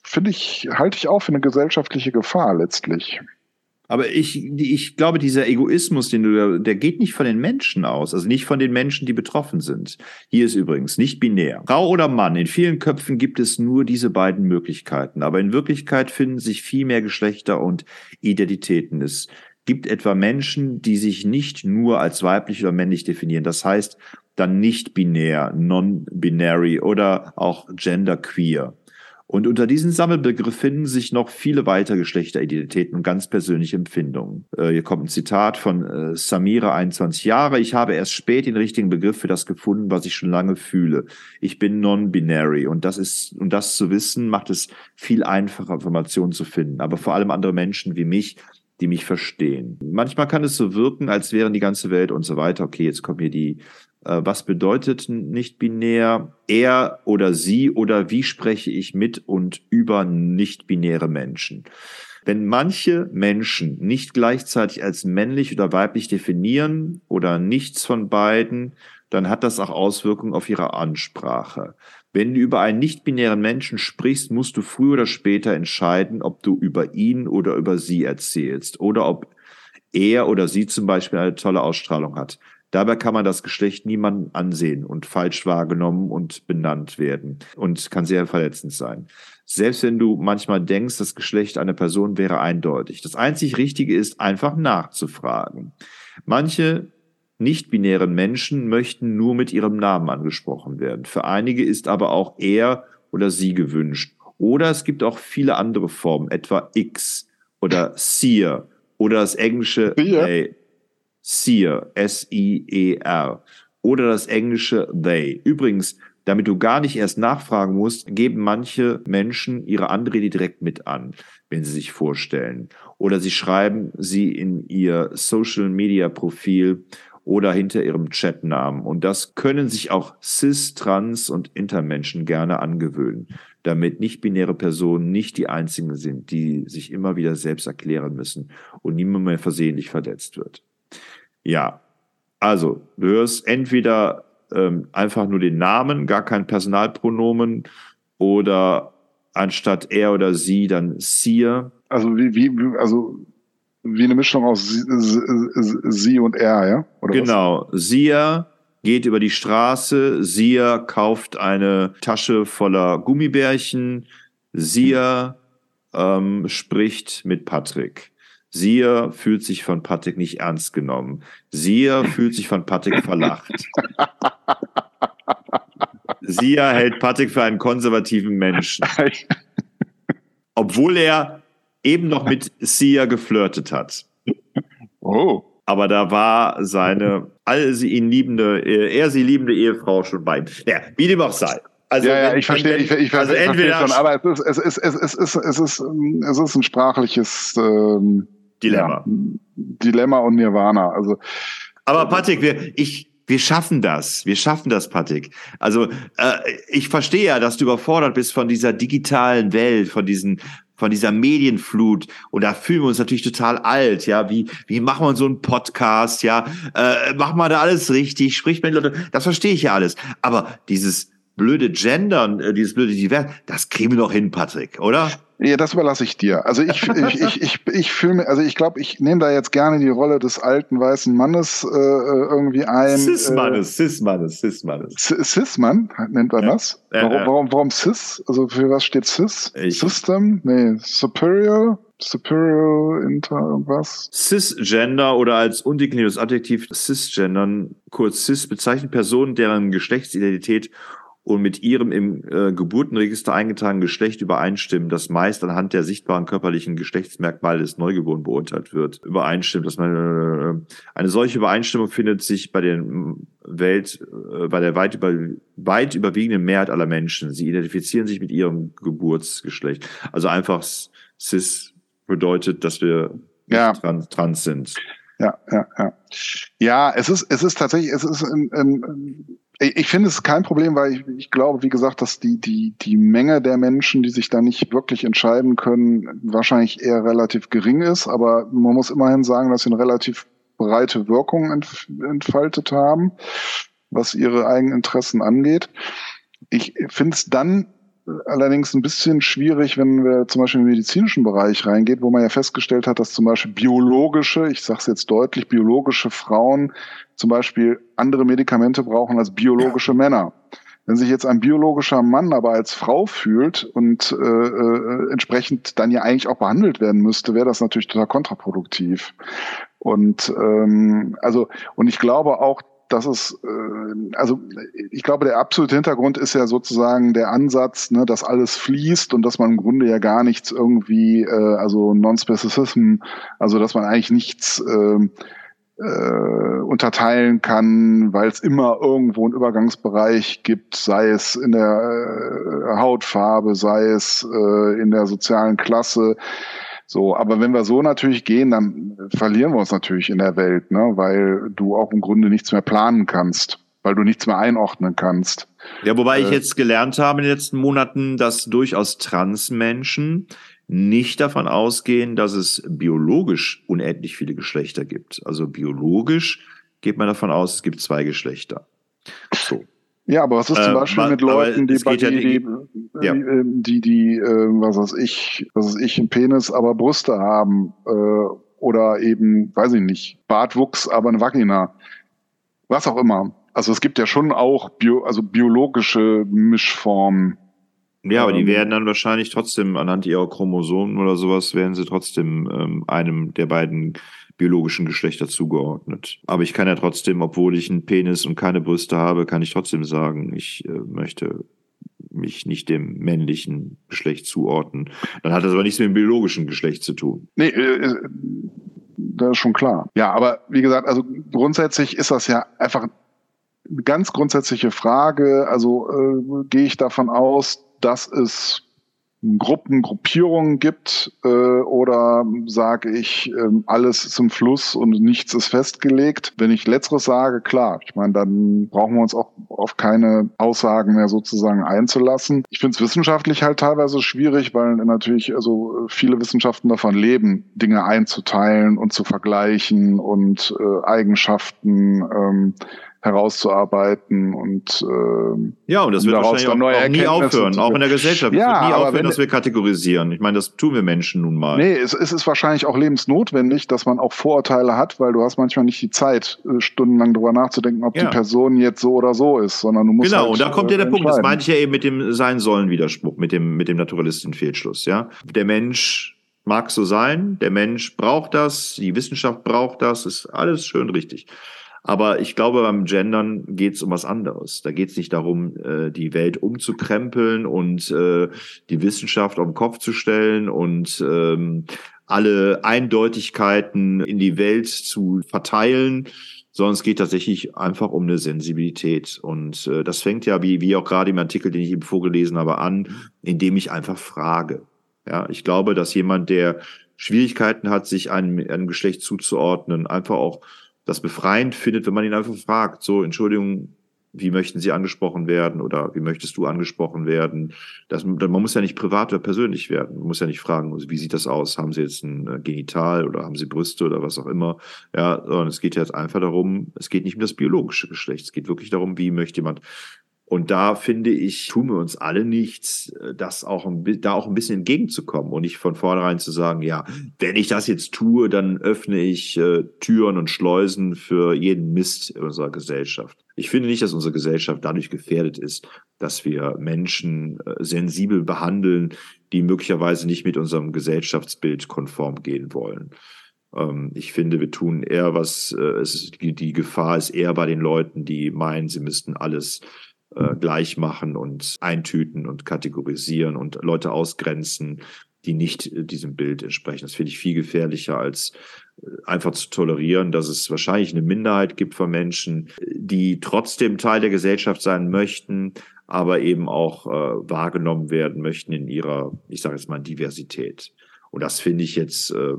finde ich, halte ich auch für eine gesellschaftliche Gefahr letztlich. Aber ich, ich glaube, dieser Egoismus, den du, der geht nicht von den Menschen aus, also nicht von den Menschen, die betroffen sind. Hier ist übrigens nicht binär. Frau oder Mann, in vielen Köpfen gibt es nur diese beiden Möglichkeiten. Aber in Wirklichkeit finden sich viel mehr Geschlechter und Identitäten. Es gibt etwa Menschen, die sich nicht nur als weiblich oder männlich definieren. Das heißt dann nicht binär, non-binary oder auch genderqueer. Und unter diesem Sammelbegriff finden sich noch viele weitere Geschlechteridentitäten und ganz persönliche Empfindungen. Äh, hier kommt ein Zitat von äh, Samira, 21 Jahre. Ich habe erst spät den richtigen Begriff für das gefunden, was ich schon lange fühle. Ich bin non-binary und das ist, und das zu wissen, macht es viel einfacher, Informationen zu finden. Aber vor allem andere Menschen wie mich, die mich verstehen. Manchmal kann es so wirken, als wären die ganze Welt und so weiter. Okay, jetzt kommen hier die was bedeutet nicht binär? Er oder sie oder wie spreche ich mit und über nicht binäre Menschen? Wenn manche Menschen nicht gleichzeitig als männlich oder weiblich definieren oder nichts von beiden, dann hat das auch Auswirkungen auf ihre Ansprache. Wenn du über einen nicht-binären Menschen sprichst, musst du früher oder später entscheiden, ob du über ihn oder über sie erzählst oder ob er oder sie zum Beispiel eine tolle Ausstrahlung hat. Dabei kann man das Geschlecht niemandem ansehen und falsch wahrgenommen und benannt werden und kann sehr verletzend sein. Selbst wenn du manchmal denkst, das Geschlecht einer Person wäre eindeutig. Das einzig Richtige ist, einfach nachzufragen. Manche nicht-binären Menschen möchten nur mit ihrem Namen angesprochen werden. Für einige ist aber auch er oder sie gewünscht. Oder es gibt auch viele andere Formen, etwa X oder Seer oder das englische they. Seer, S-I-E-R. Oder das englische they. Übrigens, damit du gar nicht erst nachfragen musst, geben manche Menschen ihre Anrede direkt mit an, wenn sie sich vorstellen. Oder sie schreiben sie in ihr Social Media Profil oder hinter ihrem Chatnamen. Und das können sich auch cis, trans und intermenschen gerne angewöhnen, damit nicht-binäre Personen nicht die einzigen sind, die sich immer wieder selbst erklären müssen und niemand mehr versehentlich verletzt wird. Ja, also du hörst entweder ähm, einfach nur den Namen, gar kein Personalpronomen oder anstatt er oder sie dann sie. Also wie, wie, also wie eine Mischung aus sie, sie und er, ja? Oder genau, was? sie geht über die Straße, sie kauft eine Tasche voller Gummibärchen, sie ähm, spricht mit Patrick. Sia fühlt sich von Patrick nicht ernst genommen. Sia fühlt sich von Patrick verlacht. Sia hält Patrick für einen konservativen Menschen. <laughs> Obwohl er eben noch mit Sia geflirtet hat. Oh. Aber da war seine, all sie ihn liebende, er sie liebende Ehefrau schon bei ihm. Ja, wie dem auch sei. Also, ja, ja, ich verstehe, ich, ich, also verstehe schon, aber es ist, es ist, es ist, es ist, es ist, es ist ein sprachliches ähm, Dilemma. Ja, Dilemma und Nirvana. Also, aber Patrick, wir, ich, wir schaffen das. Wir schaffen das, Patrick. Also äh, ich verstehe ja, dass du überfordert bist von dieser digitalen Welt, von diesen von dieser Medienflut und da fühlen wir uns natürlich total alt, ja, wie wie machen wir so einen Podcast, ja, äh, machen wir da alles richtig, spricht mit Leute, das verstehe ich ja alles, aber dieses blöde Gendern, äh, dieses blöde Divers, das kriegen wir doch hin, Patrick, oder? Ja, das überlasse ich dir. Also ich, ich, ich, ich, ich fühle also ich glaube, ich nehme da jetzt gerne die Rolle des alten weißen Mannes äh, irgendwie ein. Cis-Mannes, äh, Cis-Mannes, Cis-Mannes. Cis-Mann nennt man das? Warum, ja, ja. warum, warum Cis? Also für was steht Cis? Ich. System? Nee, Superior? Superior Inter irgendwas? Cisgender oder als undekliniertes Adjektiv Cisgendern, kurz Cis, bezeichnet Personen, deren Geschlechtsidentität und mit ihrem im äh, Geburtenregister eingetragenen Geschlecht übereinstimmen, das meist anhand der sichtbaren körperlichen Geschlechtsmerkmale des Neugeborenen beurteilt wird, übereinstimmt, dass man äh, eine solche Übereinstimmung findet sich bei den Welt, äh, bei der weit, über, weit überwiegenden Mehrheit aller Menschen. Sie identifizieren sich mit ihrem Geburtsgeschlecht. Also einfach cis bedeutet, dass wir ja. trans, trans sind. Ja, ja, ja. Ja, es ist, es ist tatsächlich, es ist ein, ein ich finde es kein Problem, weil ich, ich glaube, wie gesagt, dass die, die, die Menge der Menschen, die sich da nicht wirklich entscheiden können, wahrscheinlich eher relativ gering ist. Aber man muss immerhin sagen, dass sie eine relativ breite Wirkung entf entfaltet haben, was ihre eigenen Interessen angeht. Ich finde es dann allerdings ein bisschen schwierig, wenn wir zum Beispiel im medizinischen Bereich reingeht, wo man ja festgestellt hat, dass zum Beispiel biologische, ich sage es jetzt deutlich, biologische Frauen zum Beispiel andere Medikamente brauchen als biologische ja. Männer. Wenn sich jetzt ein biologischer Mann aber als Frau fühlt und äh, äh, entsprechend dann ja eigentlich auch behandelt werden müsste, wäre das natürlich total kontraproduktiv. Und ähm, also und ich glaube auch, das ist, äh, also ich glaube, der absolute Hintergrund ist ja sozusagen der Ansatz, ne, dass alles fließt und dass man im Grunde ja gar nichts irgendwie, äh, also Non-Specificism, also dass man eigentlich nichts äh, äh, unterteilen kann, weil es immer irgendwo einen Übergangsbereich gibt, sei es in der äh, Hautfarbe, sei es äh, in der sozialen Klasse. So, aber wenn wir so natürlich gehen, dann verlieren wir uns natürlich in der Welt, ne? weil du auch im Grunde nichts mehr planen kannst, weil du nichts mehr einordnen kannst. Ja, wobei äh, ich jetzt gelernt habe in den letzten Monaten, dass durchaus Transmenschen nicht davon ausgehen, dass es biologisch unendlich viele Geschlechter gibt. Also biologisch geht man davon aus, es gibt zwei Geschlechter. So. Ja, aber was ist zum äh, Beispiel äh, mit Leuten, die, bei, ja die, die, die, ja. Ähm, die, die, äh, was weiß ich, was weiß ich, einen Penis, aber Brüste haben äh, oder eben, weiß ich nicht, Bartwuchs, aber eine Vagina, was auch immer. Also es gibt ja schon auch bio, also biologische Mischformen. Ja, aber die ähm, werden dann wahrscheinlich trotzdem anhand ihrer Chromosomen oder sowas werden sie trotzdem ähm, einem der beiden biologischen Geschlechter zugeordnet. Aber ich kann ja trotzdem, obwohl ich einen Penis und keine Brüste habe, kann ich trotzdem sagen, ich äh, möchte mich nicht dem männlichen Geschlecht zuordnen. Dann hat das aber nichts mit dem biologischen Geschlecht zu tun. Nee, äh, äh, das ist schon klar. Ja, aber wie gesagt, also grundsätzlich ist das ja einfach eine ganz grundsätzliche Frage. Also äh, gehe ich davon aus, dass es Gruppen, Gruppierungen gibt äh, oder sage ich, äh, alles im Fluss und nichts ist festgelegt. Wenn ich letzteres sage, klar, ich meine, dann brauchen wir uns auch auf keine Aussagen mehr sozusagen einzulassen. Ich finde es wissenschaftlich halt teilweise schwierig, weil natürlich also viele Wissenschaften davon leben, Dinge einzuteilen und zu vergleichen und äh, Eigenschaften ähm, herauszuarbeiten und äh, ja und das wird wahrscheinlich auch, auch nie aufhören, auch in der Gesellschaft. Ja, es wird nie aufhören, dass wir kategorisieren. Ich meine, das tun wir Menschen nun mal. Nee, es, es ist wahrscheinlich auch lebensnotwendig, dass man auch Vorurteile hat, weil du hast manchmal nicht die Zeit, äh, stundenlang drüber nachzudenken, ob ja. die Person jetzt so oder so ist, sondern du musst genau. Halt, und da kommt ja der Punkt. Das meinte ich ja eben mit dem sein sollen Widerspruch, mit dem mit dem Naturalisten-Fehlschluss. Ja, der Mensch mag so sein, der Mensch braucht das, die Wissenschaft braucht das, ist alles schön richtig. Aber ich glaube, beim Gendern geht es um was anderes. Da geht es nicht darum, äh, die Welt umzukrempeln und äh, die Wissenschaft auf den Kopf zu stellen und ähm, alle Eindeutigkeiten in die Welt zu verteilen, sondern es geht tatsächlich einfach um eine Sensibilität. Und äh, das fängt ja, wie, wie auch gerade im Artikel, den ich eben vorgelesen habe, an, indem ich einfach frage. Ja, ich glaube, dass jemand, der Schwierigkeiten hat, sich einem, einem Geschlecht zuzuordnen, einfach auch das befreiend findet, wenn man ihn einfach fragt, so, Entschuldigung, wie möchten Sie angesprochen werden oder wie möchtest du angesprochen werden? Das, man muss ja nicht privat oder persönlich werden. Man muss ja nicht fragen, wie sieht das aus? Haben Sie jetzt ein äh, Genital oder haben Sie Brüste oder was auch immer? Ja, sondern es geht jetzt einfach darum, es geht nicht um das biologische Geschlecht. Es geht wirklich darum, wie möchte jemand und da finde ich, tun wir uns alle nichts, äh, das auch ein, da auch ein bisschen entgegenzukommen und nicht von vornherein zu sagen, ja, wenn ich das jetzt tue, dann öffne ich äh, Türen und Schleusen für jeden Mist in unserer Gesellschaft. Ich finde nicht, dass unsere Gesellschaft dadurch gefährdet ist, dass wir Menschen äh, sensibel behandeln, die möglicherweise nicht mit unserem Gesellschaftsbild konform gehen wollen. Ähm, ich finde, wir tun eher was, äh, es ist, die, die Gefahr ist eher bei den Leuten, die meinen, sie müssten alles äh, gleich machen und eintüten und kategorisieren und Leute ausgrenzen, die nicht äh, diesem Bild entsprechen. Das finde ich viel gefährlicher als äh, einfach zu tolerieren, dass es wahrscheinlich eine Minderheit gibt von Menschen, die trotzdem Teil der Gesellschaft sein möchten, aber eben auch äh, wahrgenommen werden möchten in ihrer, ich sage jetzt mal, Diversität. Und das finde ich jetzt äh,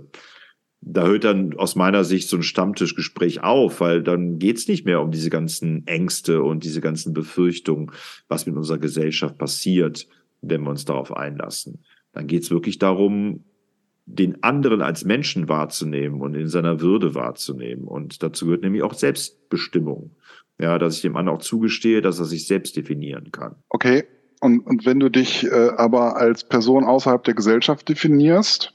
da hört dann aus meiner Sicht so ein Stammtischgespräch auf, weil dann geht's nicht mehr um diese ganzen Ängste und diese ganzen Befürchtungen, was mit unserer Gesellschaft passiert, wenn wir uns darauf einlassen. Dann geht's wirklich darum, den anderen als Menschen wahrzunehmen und in seiner Würde wahrzunehmen. Und dazu gehört nämlich auch Selbstbestimmung. Ja, dass ich dem anderen auch zugestehe, dass er sich selbst definieren kann. Okay. Und, und wenn du dich äh, aber als Person außerhalb der Gesellschaft definierst,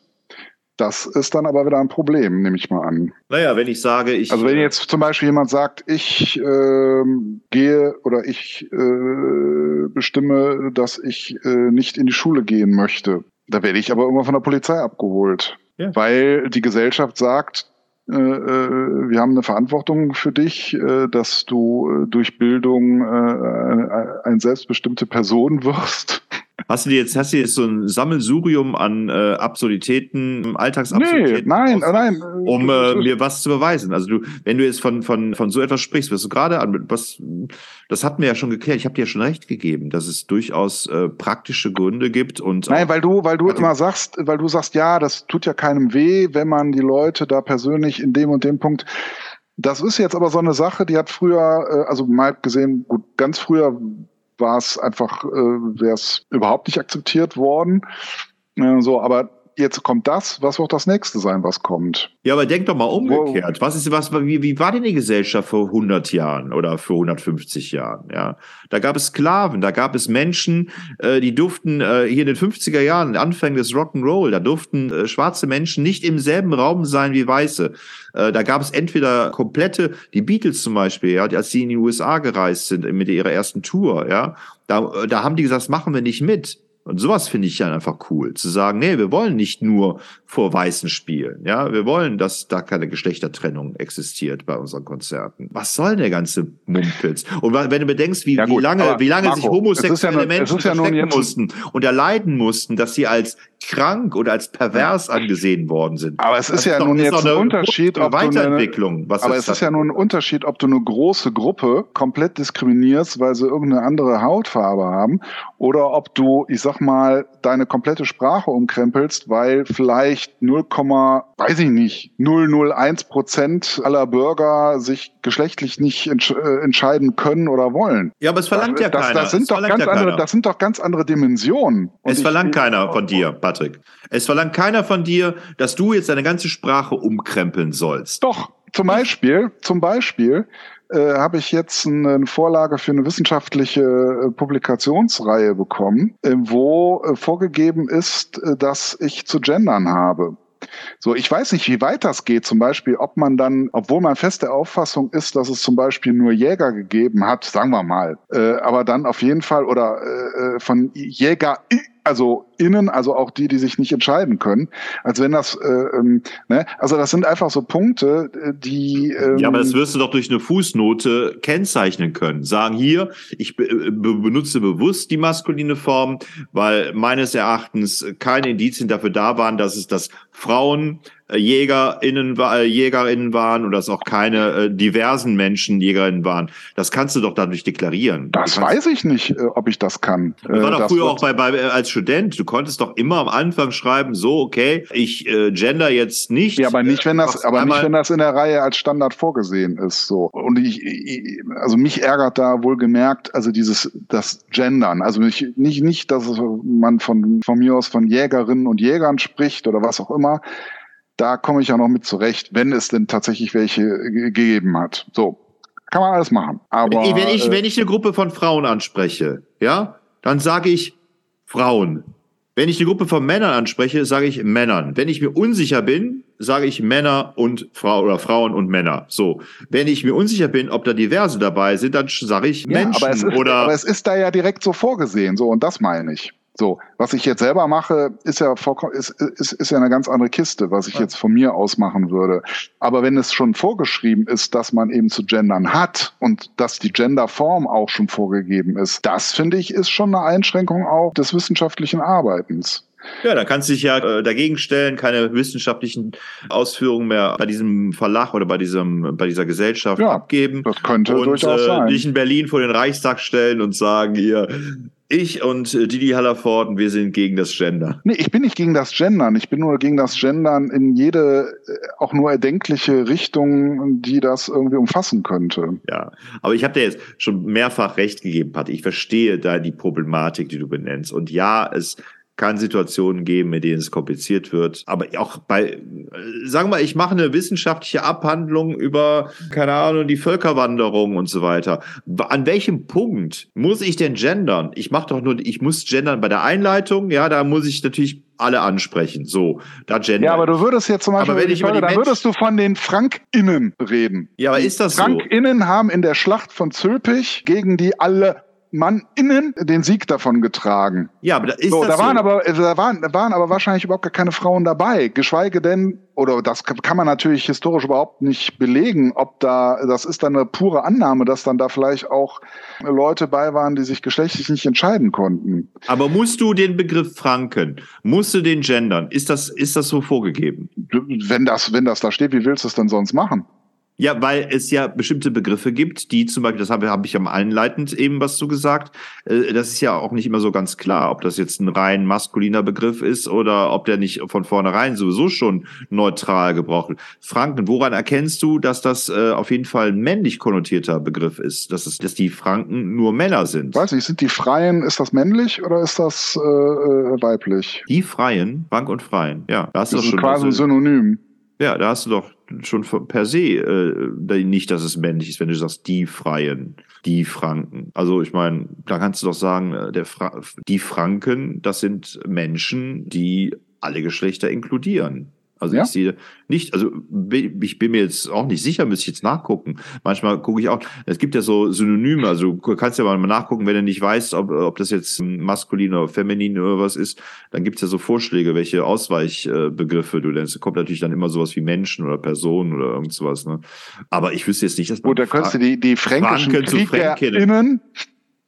das ist dann aber wieder ein Problem, nehme ich mal an. Naja, wenn ich sage, ich. Also wenn äh, jetzt zum Beispiel jemand sagt, ich äh, gehe oder ich äh, bestimme, dass ich äh, nicht in die Schule gehen möchte, da werde ich aber immer von der Polizei abgeholt. Ja. Weil die Gesellschaft sagt, äh, äh, wir haben eine Verantwortung für dich, dass du durch Bildung eine selbstbestimmte Person <laughs> wirst. Hast du dir jetzt, hast du jetzt so ein Sammelsurium an äh, Absurditäten, Alltagsabsurditäten? Nee, nein, aus, nein. Um äh, mir was zu beweisen. Also du, wenn du jetzt von, von, von so etwas sprichst, was du gerade an, was, das hatten wir ja schon geklärt. Ich habe dir ja schon recht gegeben, dass es durchaus äh, praktische Gründe gibt und. Nein, weil du, weil du immer sagst, weil du sagst, ja, das tut ja keinem weh, wenn man die Leute da persönlich in dem und dem Punkt das ist jetzt aber so eine Sache, die hat früher, äh, also mal gesehen, gut, ganz früher war es einfach, äh, wäre es überhaupt nicht akzeptiert worden. Äh, so, aber jetzt kommt das, was wird das nächste sein, was kommt? Ja, aber denk doch mal umgekehrt. was ist, was, wie, wie war denn die Gesellschaft vor 100 Jahren oder vor 150 Jahren? Ja, da gab es Sklaven, da gab es Menschen, äh, die durften äh, hier in den 50er Jahren, Anfang des Rock'n'Roll, da durften äh, schwarze Menschen nicht im selben Raum sein wie Weiße. Äh, da gab es entweder komplette, die Beatles zum Beispiel, ja, als sie in die USA gereist sind mit ihrer ersten Tour, ja, da, äh, da haben die gesagt, das machen wir nicht mit. Und sowas finde ich dann einfach cool, zu sagen, nee, wir wollen nicht nur vor Weißen spielen, ja, wir wollen, dass da keine Geschlechtertrennung existiert bei unseren Konzerten. Was soll der ganze Mumpitz? Und wenn du bedenkst, wie, ja gut, wie lange, wie lange Marco, sich homosexuelle ja Menschen verstecken mussten und erleiden mussten, dass sie als krank oder als pervers angesehen worden sind. Aber es ist ja doch, nun ist jetzt ein Unterschied, ob Weiterentwicklung. Du eine, aber es ist ja nun ein Unterschied, ob du eine große Gruppe komplett diskriminierst, weil sie irgendeine andere Hautfarbe haben, oder ob du, ich sag mal, deine komplette Sprache umkrempelst, weil vielleicht 0, weiß ich nicht, 001 Prozent aller Bürger sich geschlechtlich nicht entsch äh, entscheiden können oder wollen. Ja, aber es verlangt das, ja das, keiner. Das sind, doch ganz ja andere, das sind doch ganz andere Dimensionen. Und es verlangt ich, keiner von dir, Patrick. Es verlangt keiner von dir, dass du jetzt deine ganze Sprache umkrempeln sollst. Doch, zum Beispiel, zum Beispiel äh, habe ich jetzt eine Vorlage für eine wissenschaftliche äh, Publikationsreihe bekommen, äh, wo äh, vorgegeben ist, dass ich zu gendern habe. So, ich weiß nicht, wie weit das geht. Zum Beispiel, ob man dann, obwohl man feste Auffassung ist, dass es zum Beispiel nur Jäger gegeben hat, sagen wir mal, äh, aber dann auf jeden Fall oder äh, von Jäger, also FrankInnen, also auch die, die sich nicht entscheiden können, als wenn das, äh, ähm, ne? also das sind einfach so Punkte, äh, die. Ähm, ja, aber das wirst du doch durch eine Fußnote kennzeichnen können. Sagen hier, ich be äh, benutze bewusst die maskuline Form, weil meines Erachtens keine Indizien dafür da waren, dass es das Frauen JägerInnen, äh, JägerInnen waren und dass auch keine äh, diversen Menschen JägerInnen waren. Das kannst du doch dadurch deklarieren. Das weiß ich nicht, ob ich das kann. Das war doch das früher auch bei, bei, als Student. Du konntest doch immer am Anfang schreiben, so, okay, ich äh, gender jetzt nicht. Ja, aber nicht, wenn das, aber nicht, wenn das in der Reihe als Standard vorgesehen ist, so. Und ich, ich also mich ärgert da wohl gemerkt, also dieses, das Gendern. Also nicht, nicht, nicht, dass man von, von mir aus von Jägerinnen und Jägern spricht oder was auch immer da komme ich ja noch mit zurecht, wenn es denn tatsächlich welche gegeben hat. So, kann man alles machen. Aber wenn ich, äh, wenn ich eine Gruppe von Frauen anspreche, ja, dann sage ich Frauen. Wenn ich eine Gruppe von Männern anspreche, sage ich Männern. Wenn ich mir unsicher bin, sage ich Männer und Frau oder Frauen und Männer. So. Wenn ich mir unsicher bin, ob da diverse dabei sind, dann sage ich Menschen ja, aber ist, oder. Aber es ist da ja direkt so vorgesehen, so und das meine ich. So, was ich jetzt selber mache, ist ja vollkommen, ist, ist, ist ja eine ganz andere Kiste, was ich jetzt von mir aus machen würde. Aber wenn es schon vorgeschrieben ist, dass man eben zu gendern hat und dass die Genderform auch schon vorgegeben ist, das finde ich ist schon eine Einschränkung auch des wissenschaftlichen Arbeitens. Ja, da kannst du dich ja äh, dagegen stellen, keine wissenschaftlichen Ausführungen mehr bei diesem Verlag oder bei diesem bei dieser Gesellschaft ja, abgeben. Das könnte und, durchaus äh, sein. dich in Berlin vor den Reichstag stellen und sagen hier, ich und äh, Didi Hallerford, wir sind gegen das Gender. Nee, ich bin nicht gegen das Gendern. Ich bin nur gegen das Gendern in jede, äh, auch nur erdenkliche Richtung, die das irgendwie umfassen könnte. Ja, aber ich habe dir jetzt schon mehrfach recht gegeben, Patti. Ich verstehe da die Problematik, die du benennst. Und ja, es kann Situationen geben, mit denen es kompliziert wird. Aber auch bei, sagen wir mal, ich mache eine wissenschaftliche Abhandlung über, keine Ahnung, die Völkerwanderung und so weiter. An welchem Punkt muss ich denn gendern? Ich mache doch nur, ich muss gendern bei der Einleitung, ja, da muss ich natürlich alle ansprechen. So, da gendern. Ja, aber du würdest jetzt zum Beispiel, aber wenn ich Frage, da würdest du von den FrankInnen reden. Ja, aber ist das FrankInnen so? FrankInnen haben in der Schlacht von Zülpich gegen die alle Mann innen den Sieg davon getragen. Ja, aber da ist so, das da waren so. aber da waren, da waren aber wahrscheinlich überhaupt gar keine Frauen dabei, geschweige denn oder das kann man natürlich historisch überhaupt nicht belegen, ob da das ist dann eine pure Annahme, dass dann da vielleicht auch Leute bei waren, die sich geschlechtlich nicht entscheiden konnten. Aber musst du den Begriff Franken, musst du den gendern? Ist das ist das so vorgegeben? Wenn das wenn das da steht, wie willst du es denn sonst machen? Ja, weil es ja bestimmte Begriffe gibt, die zum Beispiel, das habe, habe ich am einleitend eben was zu gesagt, äh, das ist ja auch nicht immer so ganz klar, ob das jetzt ein rein maskuliner Begriff ist oder ob der nicht von vornherein sowieso schon neutral gebraucht wird. Franken, woran erkennst du, dass das äh, auf jeden Fall ein männlich konnotierter Begriff ist, dass, es, dass die Franken nur Männer sind? Weiß nicht, sind die Freien, ist das männlich oder ist das äh, äh weiblich? Die Freien, Frank und Freien, ja. Das, das ist quasi ein Synonym. Ja, da hast du doch schon per se äh, nicht, dass es männlich ist, wenn du sagst, die Freien, die Franken. Also ich meine, da kannst du doch sagen, äh, der Fra die Franken, das sind Menschen, die alle Geschlechter inkludieren. Also ja. ich sehe nicht, also ich bin mir jetzt auch nicht sicher, müsste ich jetzt nachgucken. Manchmal gucke ich auch, es gibt ja so Synonyme, also du kannst ja mal nachgucken, wenn du nicht weißt, ob, ob das jetzt maskulin oder feminin oder was ist, dann gibt es ja so Vorschläge, welche Ausweichbegriffe du nennst. Da kommt natürlich dann immer sowas wie Menschen oder Personen oder irgend sowas. Ne? Aber ich wüsste jetzt nicht, dass man... Gut, da könntest du die, die fränkischen Franken KriegerInnen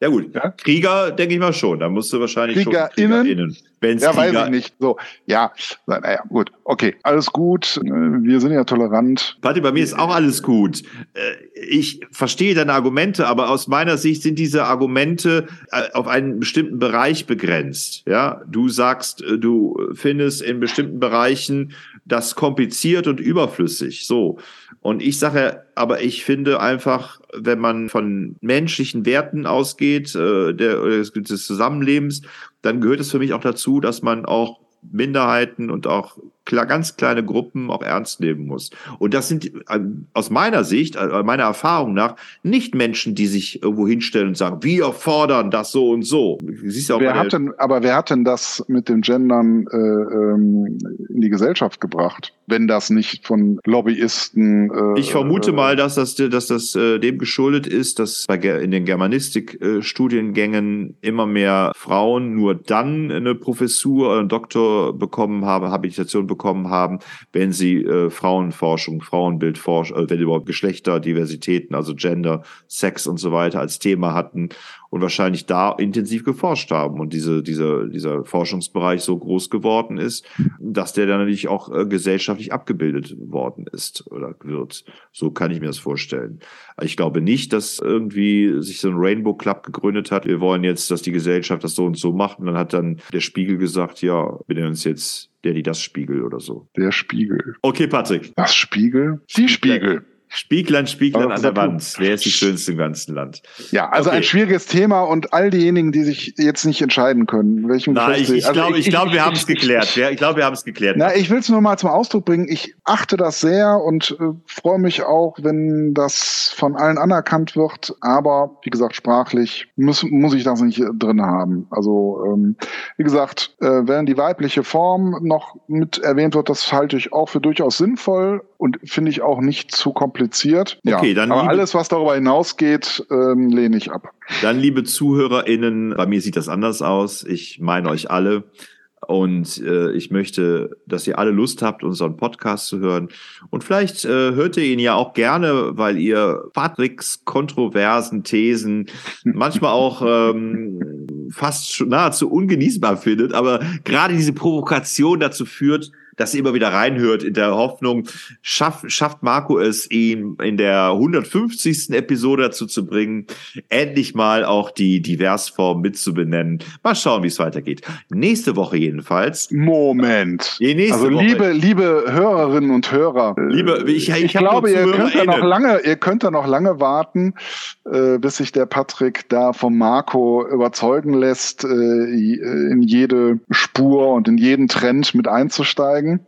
ja gut, ja? Krieger denke ich mal schon. Da musst du wahrscheinlich KriegerInnen, schon KriegerInnen. Wenn's ja, Krieger weiß ich nicht. So, ja, naja, gut, okay, alles gut. Wir sind ja tolerant. Patti, bei mir ist auch alles gut. Äh, ich verstehe deine Argumente, aber aus meiner Sicht sind diese Argumente äh, auf einen bestimmten Bereich begrenzt. Ja, du sagst, äh, du findest in bestimmten Bereichen das kompliziert und überflüssig. So. Und ich sage, aber ich finde einfach, wenn man von menschlichen Werten ausgeht, äh, der, des Zusammenlebens, dann gehört es für mich auch dazu, dass man auch Minderheiten und auch ganz kleine Gruppen auch ernst nehmen muss. Und das sind äh, aus meiner Sicht, äh, meiner Erfahrung nach, nicht Menschen, die sich irgendwo hinstellen und sagen, wir fordern das so und so. Siehst auch wer hat denn, aber wer hat denn das mit dem Gendern äh, ähm, in die Gesellschaft gebracht? wenn das nicht von Lobbyisten. Äh, ich vermute äh, mal, dass das, dass das äh, dem geschuldet ist, dass bei in den Germanistik-Studiengängen immer mehr Frauen nur dann eine Professur oder einen Doktor bekommen haben, Habilitation bekommen haben, wenn sie äh, Frauenforschung, Frauenbildforschung, äh, wenn überhaupt Geschlechterdiversitäten, also Gender, Sex und so weiter als Thema hatten und wahrscheinlich da intensiv geforscht haben und diese, dieser, dieser Forschungsbereich so groß geworden ist, dass der dann natürlich auch äh, gesellschaftlich abgebildet worden ist oder wird. So kann ich mir das vorstellen. Ich glaube nicht, dass irgendwie sich so ein Rainbow Club gegründet hat. Wir wollen jetzt, dass die Gesellschaft das so und so macht. Und dann hat dann der Spiegel gesagt, ja, wir nennen uns jetzt der, die das Spiegel oder so. Der Spiegel. Okay, Patrick. Das Spiegel? Die Spiegel. Spieglein, Spieglein an der Wand. Wer ist die schönste im ganzen Land? Ja, also okay. ein schwieriges Thema und all diejenigen, die sich jetzt nicht entscheiden können, welchem Nein, ich, ich also glaube, ich, ich, glaub, wir haben es geklärt. Ich glaube, wir haben es geklärt. Na, ich will es nur mal zum Ausdruck bringen. Ich achte das sehr und äh, freue mich auch, wenn das von allen anerkannt wird. Aber wie gesagt, sprachlich muss, muss ich das nicht drin haben. Also ähm, wie gesagt, äh, wenn die weibliche Form noch mit erwähnt wird, das halte ich auch für durchaus sinnvoll und finde ich auch nicht zu kompliziert. Okay, ja, dann aber alles, was darüber hinausgeht, ähm, lehne ich ab. Dann, liebe ZuhörerInnen, bei mir sieht das anders aus. Ich meine euch alle. Und äh, ich möchte, dass ihr alle Lust habt, unseren Podcast zu hören. Und vielleicht äh, hört ihr ihn ja auch gerne, weil ihr Patricks kontroversen Thesen <laughs> manchmal auch ähm, fast schon nahezu ungenießbar findet. Aber gerade diese Provokation dazu führt, dass ihr immer wieder reinhört in der Hoffnung, schaff, schafft Marco es, ihn in der 150. Episode dazu zu bringen, endlich mal auch die Diversform mitzubenennen. Mal schauen, wie es weitergeht. Nächste Woche jedenfalls. Moment. also Woche. liebe, liebe Hörerinnen und Hörer. Liebe, ich, ich, ich glaube, ihr könnt da noch lange, ihr könnt da noch lange warten, äh, bis sich der Patrick da vom Marco überzeugen lässt, äh, in jede Spur und in jeden Trend mit einzusteigen zeigen.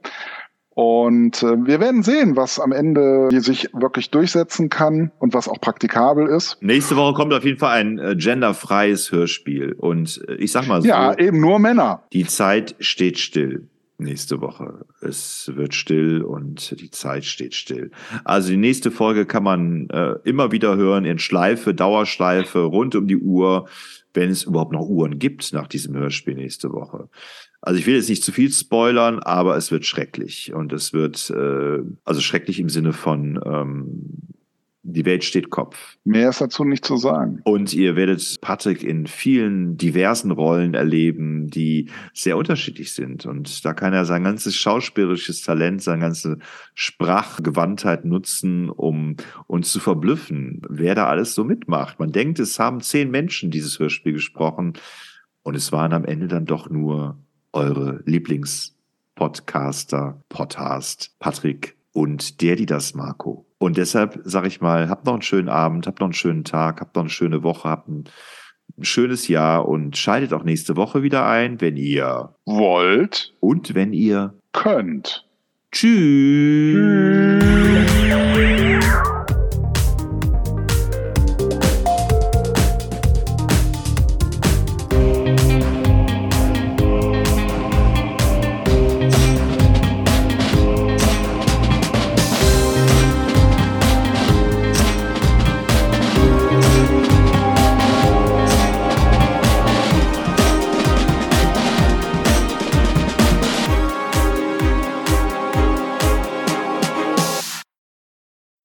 Und äh, wir werden sehen, was am Ende sich wirklich durchsetzen kann und was auch praktikabel ist. Nächste Woche kommt auf jeden Fall ein äh, genderfreies Hörspiel. Und äh, ich sag mal so. Ja, eben nur Männer. Die Zeit steht still. Nächste Woche. Es wird still und die Zeit steht still. Also die nächste Folge kann man äh, immer wieder hören in Schleife, Dauerschleife, rund um die Uhr, wenn es überhaupt noch Uhren gibt nach diesem Hörspiel nächste Woche. Also ich will jetzt nicht zu viel spoilern, aber es wird schrecklich. Und es wird, äh, also schrecklich im Sinne von, ähm, die Welt steht Kopf. Mehr ist dazu nicht zu sagen. Und ihr werdet Patrick in vielen diversen Rollen erleben, die sehr unterschiedlich sind. Und da kann er sein ganzes schauspielerisches Talent, seine ganze Sprachgewandtheit nutzen, um uns zu verblüffen, wer da alles so mitmacht. Man denkt, es haben zehn Menschen dieses Hörspiel gesprochen. Und es waren am Ende dann doch nur eure Lieblingspodcaster, Podcast, Patrick und der, die das Marco. Und deshalb sage ich mal, habt noch einen schönen Abend, habt noch einen schönen Tag, habt noch eine schöne Woche, habt ein schönes Jahr und schaltet auch nächste Woche wieder ein, wenn ihr wollt und wenn ihr könnt. Tschüss. Tschüss.